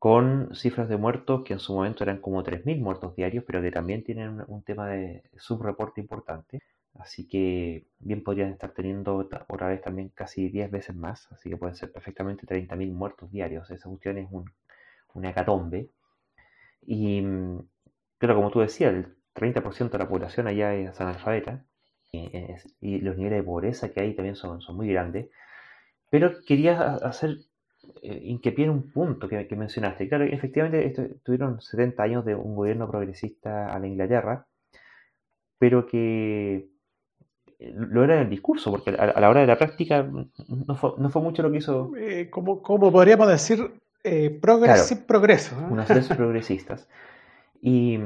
con cifras de muertos que en su momento eran como 3.000 muertos diarios, pero que también tienen un tema de subreporte importante. Así que bien podrían estar teniendo otra vez también casi 10 veces más, así que pueden ser perfectamente 30.000 muertos diarios. Esa cuestión es un, una hecatombe. Y claro, como tú decías, el 30% de la población allá es analfabeta y, los niveles de pobreza que hay también son, son muy grandes. Pero quería hacer eh, hincapié en un punto que, mencionaste. Claro, efectivamente tuvieron 70 años de un gobierno progresista a la Inglaterra, pero que lo era en el discurso, porque a, la hora de la práctica no fue, no fue mucho lo que hizo. Eh, como, como, podríamos decir, eh, progreso. Unas progresistas. Y,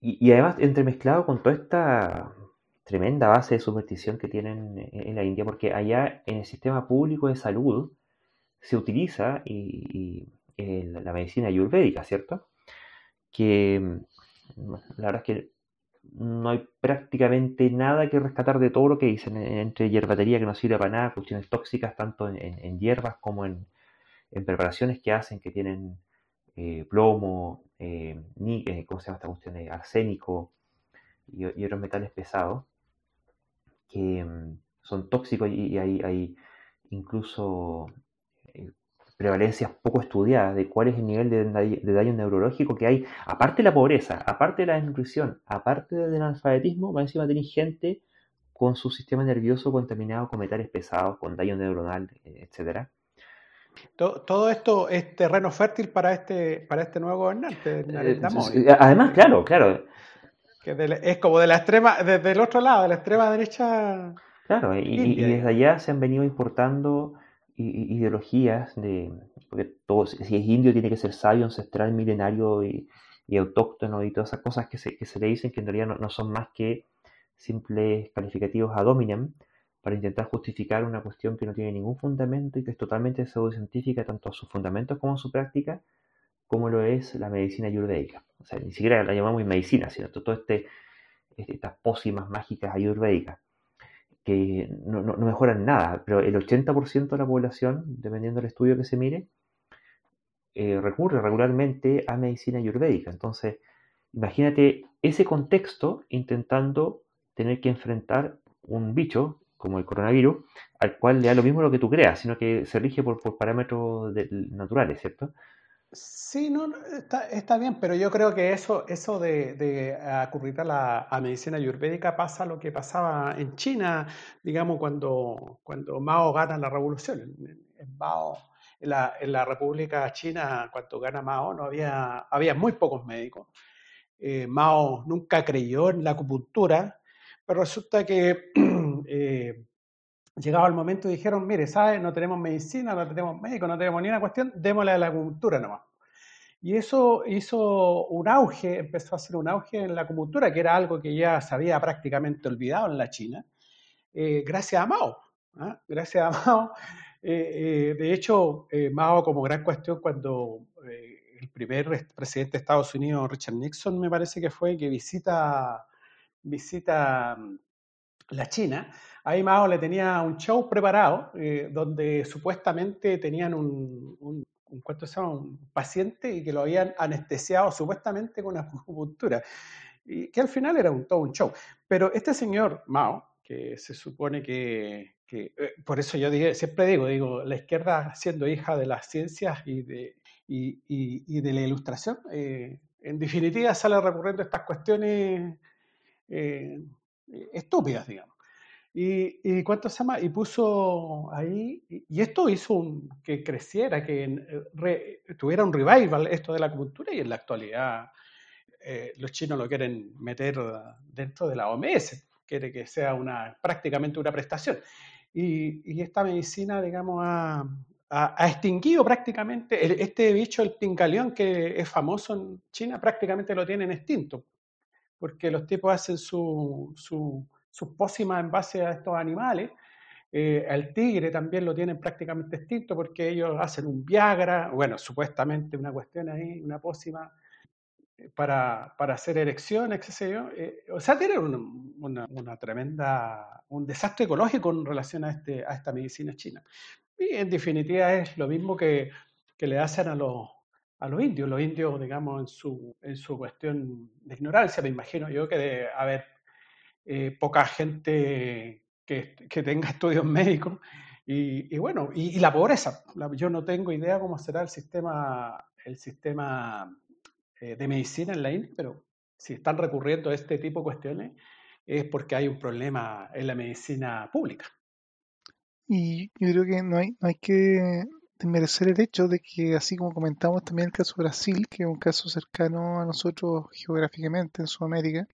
y, además, entremezclado con toda esta tremenda base de superstición que tienen en la India, porque allá en el sistema público de salud, se utiliza y, la medicina ayurvédica, ¿cierto? Que mm, la verdad es que no hay prácticamente nada que rescatar de todo lo que dicen entre hierbatería que no sirve para nada, cuestiones tóxicas tanto en, hierbas como en, preparaciones que hacen que tienen eh, plomo, eh, ni, eh, ¿cómo se llama esta cuestión? arsénico y, otros metales pesados que mm, son tóxicos y, hay, hay, incluso prevalencias poco estudiadas de cuál es el nivel de, daño neurológico que hay, aparte de la pobreza, aparte de la desnutrición, aparte del analfabetismo, va encima tener gente con su sistema nervioso contaminado con metales pesados, con daño neuronal, etcétera. Todo, esto es terreno fértil para este, para este nuevo gobernante. Eh, además, claro, claro. Que es como de la extrema, desde el otro lado, de la extrema derecha. Claro, y desde allá se han venido importando ideologías de, porque todo, si es indio tiene que ser sabio, ancestral, milenario y, autóctono y todas esas cosas que se, que se le dicen que en realidad no, son más que simples calificativos ad hominem para intentar justificar una cuestión que no tiene ningún fundamento y que es totalmente pseudocientífica tanto en sus fundamentos como en su práctica, como lo es la medicina ayurvédica. O sea, ni siquiera la llamamos medicina, sino todo este, estas pócimas mágicas ayurvédicas que no, no, mejoran nada, pero el 80% de la población, dependiendo del estudio que se mire, eh, recurre regularmente a medicina ayurvédica. Entonces, imagínate ese contexto intentando tener que enfrentar un bicho como el coronavirus, al cual le da lo mismo lo que tú creas, sino que se rige por, parámetros naturales, ¿cierto? Sí, no, está, está bien, pero yo creo que eso, eso de, de acudir a la medicina ayurvédica pasa lo que pasaba en China, digamos, cuando, cuando Mao gana la revolución. En Mao, en la, en la República China, cuando gana Mao, no había, había muy pocos médicos. Eh, Mao nunca creyó en la acupuntura, pero resulta que eh, llegaba el momento dijeron, mire, ¿sabes? No tenemos medicina, no tenemos médico, no tenemos ni una cuestión, démosle a la acupuntura nomás. Y eso hizo un auge, empezó a hacer un auge en la acupuntura, que era algo que ya se había prácticamente olvidado en la China, eh, gracias a Mao. ¿ah? Gracias a Mao. Eh, eh, de hecho, eh, Mao como gran cuestión cuando eh, el primer presidente de Estados Unidos, Richard Nixon, me parece que fue, que visita, visita mm, la China, ahí Mao le tenía un show preparado eh, donde supuestamente tenían un, un, un, un paciente y que lo habían anestesiado supuestamente con acupuntura, y que al final era un, todo un show. Pero este señor Mao, que se supone que, eh, por eso yo siempre digo, digo, la izquierda siendo hija de las ciencias y de, la ilustración, eh, en definitiva sale recurriendo a estas cuestiones estúpidas, digamos. Y, y cuánto se llama, y puso ahí, y, esto hizo un, que creciera, que eh, re, tuviera un revival esto de la cultura y en la actualidad eh, los chinos lo quieren meter dentro de la OMS, quiere que sea una, prácticamente una prestación. Y, y esta medicina, digamos, ha, ha, ha extinguido prácticamente, el, este bicho, el pincaleón, que es famoso en China, prácticamente lo tienen extinto, porque los tipos hacen su, su, sus pócimas en base a estos animales. Eh, al tigre también lo tienen prácticamente extinto porque ellos hacen un Viagra, bueno, supuestamente una cuestión ahí, una pócima para, para hacer erecciones, qué sé yo. Eh, o sea, tienen un, una, una, tremenda, un desastre ecológico en relación a, este, a esta medicina china. Y en definitiva es lo mismo que, que le hacen a los, a los indios. Los indios, digamos, en su, en su cuestión de ignorancia, me imagino yo que de haber eh, poca gente que, que, tenga estudios médicos. Y, y bueno, y, la pobreza. Yo no tengo idea cómo será el sistema, el sistema eh, de medicina en la India, pero si están recurriendo a este tipo de cuestiones es porque hay un problema en la medicina pública. Y yo creo que no hay, no hay que desmerecer el hecho de que, así como comentamos también el caso de Brasil, que es un caso cercano a nosotros geográficamente en Sudamérica,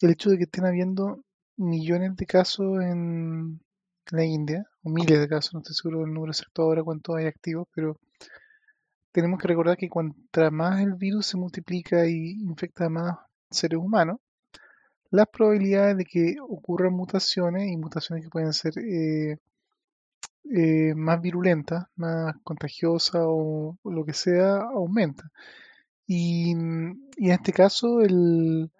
el hecho de que estén habiendo millones de casos en la India, o miles de casos, no estoy seguro del número exacto ahora cuánto hay activos, pero tenemos que recordar que cuanto más el virus se multiplica y infecta a más seres humanos, las probabilidades de que ocurran mutaciones y mutaciones que pueden ser eh, eh, más virulentas, más contagiosas o, lo que sea, aumenta. Y en este caso, el,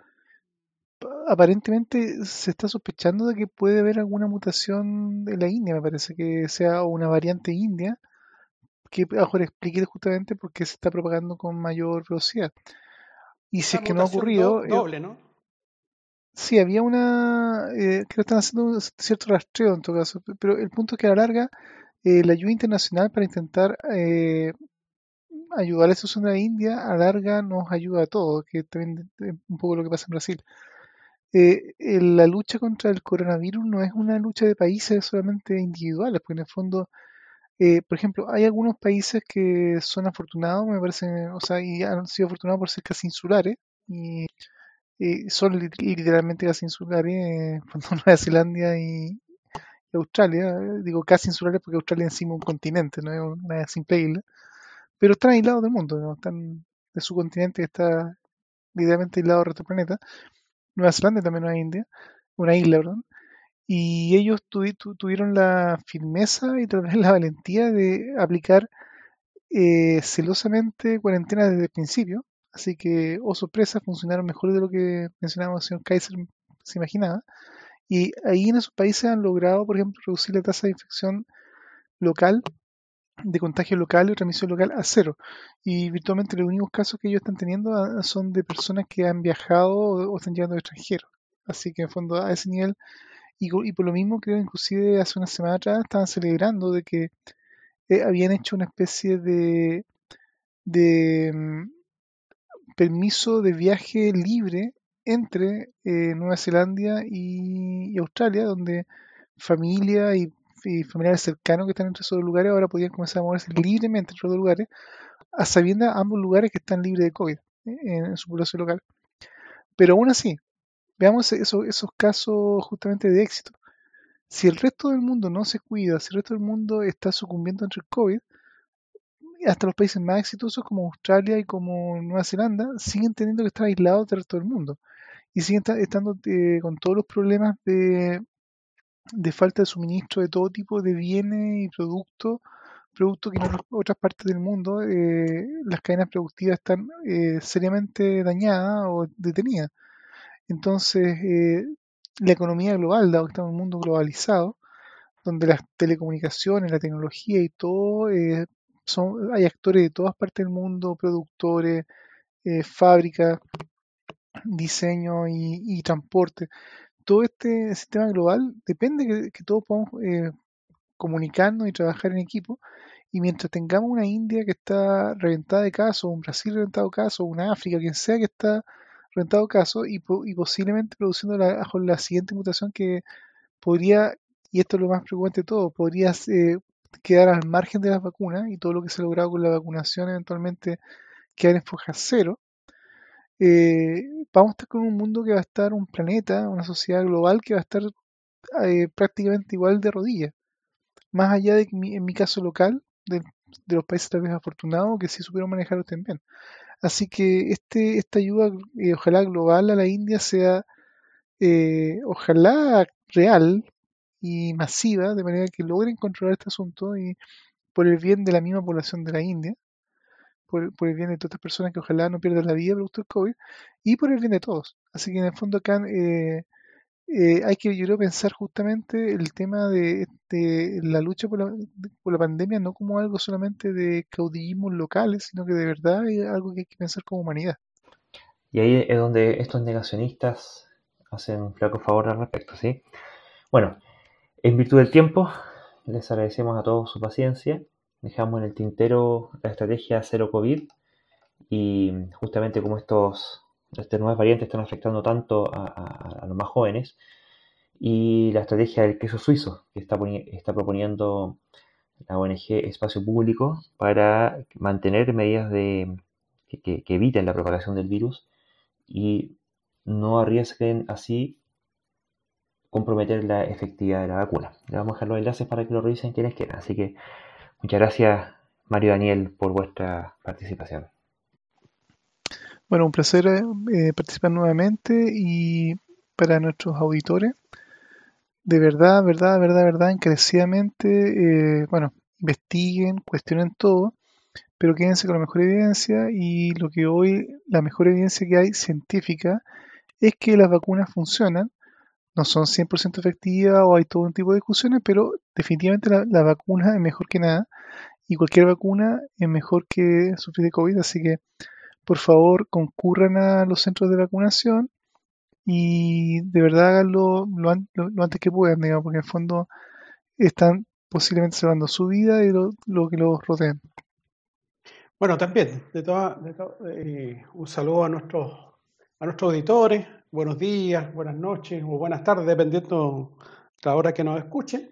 aparentemente se está sospechando de que puede haber alguna mutación de la India, me parece que sea una variante india que mejor explique justamente por qué se está propagando con mayor velocidad. Y si es que no ha ocurrido... Do, doble, ¿no? Sí, había una... Eh, que están haciendo un cierto rastreo en todo caso, pero el punto es que a la larga eh, la ayuda internacional para intentar eh, ayudar a la situación de la India a la larga nos ayuda a todos, que también es un poco lo que pasa en Brasil. Eh, la lucha contra el coronavirus no es una lucha de países solamente individuales, porque en el fondo eh, por ejemplo, hay algunos países que son afortunados, me parece, o sea, y han sido afortunados por ser casi insulares, y, y son literalmente casi insulares, eh, Nueva Zelanda y, y, Australia, digo casi insulares porque Australia encima es un continente, no es una simple isla, pero están aislados del mundo, están de su continente que está literalmente aislado del resto del planeta. Nueva Zelanda también es India, una isla, perdón y ellos tuvi, tu, tuvieron la firmeza y tal vez la valentía de aplicar eh, celosamente cuarentena desde el principio. Así que, oh sorpresa, funcionaron mejor de lo que mencionaba el señor Kaiser se imaginaba. Y ahí en esos países han logrado, por ejemplo, reducir la tasa de infección local, de contagio local y transmisión local a cero. Y virtualmente los únicos casos que ellos están teniendo ah, son de personas que han viajado o, o están llegando extranjeros. Así que en fondo a ese nivel y, y, por lo mismo creo inclusive hace una semana atrás estaban celebrando de que eh, habían hecho una especie de de mm, permiso de viaje libre entre eh, Nueva Zelanda y, y Australia, donde familia y, y familiares cercanos que están entre esos lugares ahora podían comenzar a moverse libremente entre los lugares, a sabiendas ambos lugares que están libres de COVID eh, en su población local. Pero aún así, veamos esos, casos justamente de éxito. Si el resto del mundo no se cuida, si el resto del mundo está sucumbiendo ante el COVID, hasta los países más exitosos como Australia y como Nueva Zelanda siguen teniendo que estar aislados del resto del mundo y siguen esta- estando eh, con todos los problemas de, de falta de suministro de todo tipo de bienes y productos, productos que en otras, partes del mundo eh, las cadenas productivas están eh, seriamente dañadas o detenidas. Entonces, eh, la economía global, dado que estamos en un mundo globalizado, donde las telecomunicaciones, la tecnología y todo, eh, son, hay actores de todas partes del mundo, productores, fábricas, diseño y transporte. Todo este sistema global depende que, que todos podamos eh, comunicarnos y trabajar en equipo. Y mientras tengamos una India que está reventada de casos, un Brasil reventado de casos, una África, quien sea que está reventado de casos, y, po- y posiblemente produciendo la, la siguiente mutación que podría, y esto es lo más preocupante de todo, podría eh, quedar al margen de las vacunas y todo lo que se ha logrado con la vacunación eventualmente quedar en foja cero. Eh, vamos a estar con un mundo que va a estar, un planeta, una sociedad global que va a estar eh, prácticamente igual de rodillas. Más allá de mi- en mi caso local, de, de los países tal vez afortunados que sí supieron manejarlo también. Así que este, esta ayuda, eh, ojalá global a la India sea, eh, ojalá real y masiva, de manera que logren controlar este asunto y por el bien de la misma población de la India, por, el bien de todas estas personas que ojalá no pierdan la vida producto del COVID y por el bien de todos. Así que en el fondo acá eh, eh, hay que yo creo pensar justamente el tema de, de la lucha por la, por la pandemia no como algo solamente de caudillismos locales, sino que de verdad es algo que hay que pensar como humanidad. Y ahí es donde estos negacionistas hacen un flaco favor al respecto, ¿sí? Bueno, en virtud del tiempo, les agradecemos a todos su paciencia. Dejamos en el tintero la estrategia cero COVID y justamente como estos, estas nuevas variantes están afectando tanto a, a- a los más jóvenes y la estrategia del queso suizo que está, está proponiendo la ONG Espacio Público para mantener medidas de, que, que- que eviten la propagación del virus y no arriesguen así comprometer la efectividad de la vacuna. Le vamos a dejar los enlaces para que lo revisen quienes quieran. Así que muchas gracias Mario Daniel por vuestra participación. Bueno, un placer eh, participar nuevamente y para nuestros auditores, de verdad, verdad, verdad, verdad, encarecidamente, eh, bueno, investiguen, cuestionen todo, pero quédense con la mejor evidencia y lo que hoy, la mejor evidencia que hay científica es que las vacunas funcionan, no son 100% efectivas o hay todo un tipo de discusiones, pero definitivamente la, la vacuna es mejor que nada y cualquier vacuna es mejor que sufrir de COVID, así que por favor concurran a los centros de vacunación y de verdad háganlo lo, lo- lo antes que puedan, digamos, porque en fondo están posiblemente salvando su vida y lo, que los rodea. Bueno, también, de toda, eh, un saludo a nuestros, a nuestros auditores. Buenos días, buenas noches o buenas tardes, dependiendo la hora que nos escuchen.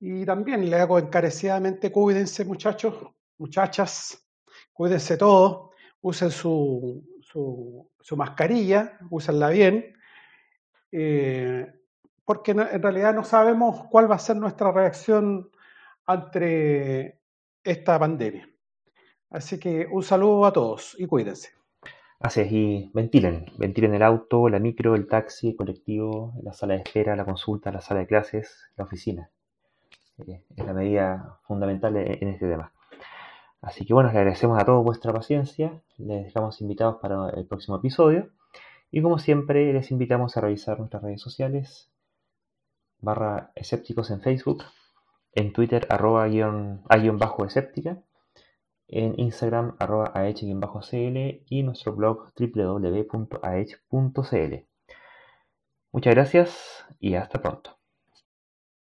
Y también le hago encarecidamente, cuídense muchachos, muchachas, cuídense todos, usen su, su, su mascarilla, úsenla bien, eh, porque en realidad no sabemos cuál va a ser nuestra reacción ante esta pandemia. Así que un saludo a todos y cuídense. Así es, y ventilen, ventilen el auto, la micro, el taxi, el colectivo, la sala de espera, la consulta, la sala de clases, la oficina. Eh, es la medida fundamental en en este tema. Así que bueno, les agradecemos a todos vuestra paciencia, les dejamos invitados para el próximo episodio y como siempre les invitamos a revisar nuestras redes sociales, barra escépticos en Facebook, en Twitter arroba guion, a guion bajo escéptica, en Instagram arroba ah-cl y nuestro blog www.ah.cl. Muchas gracias y hasta pronto.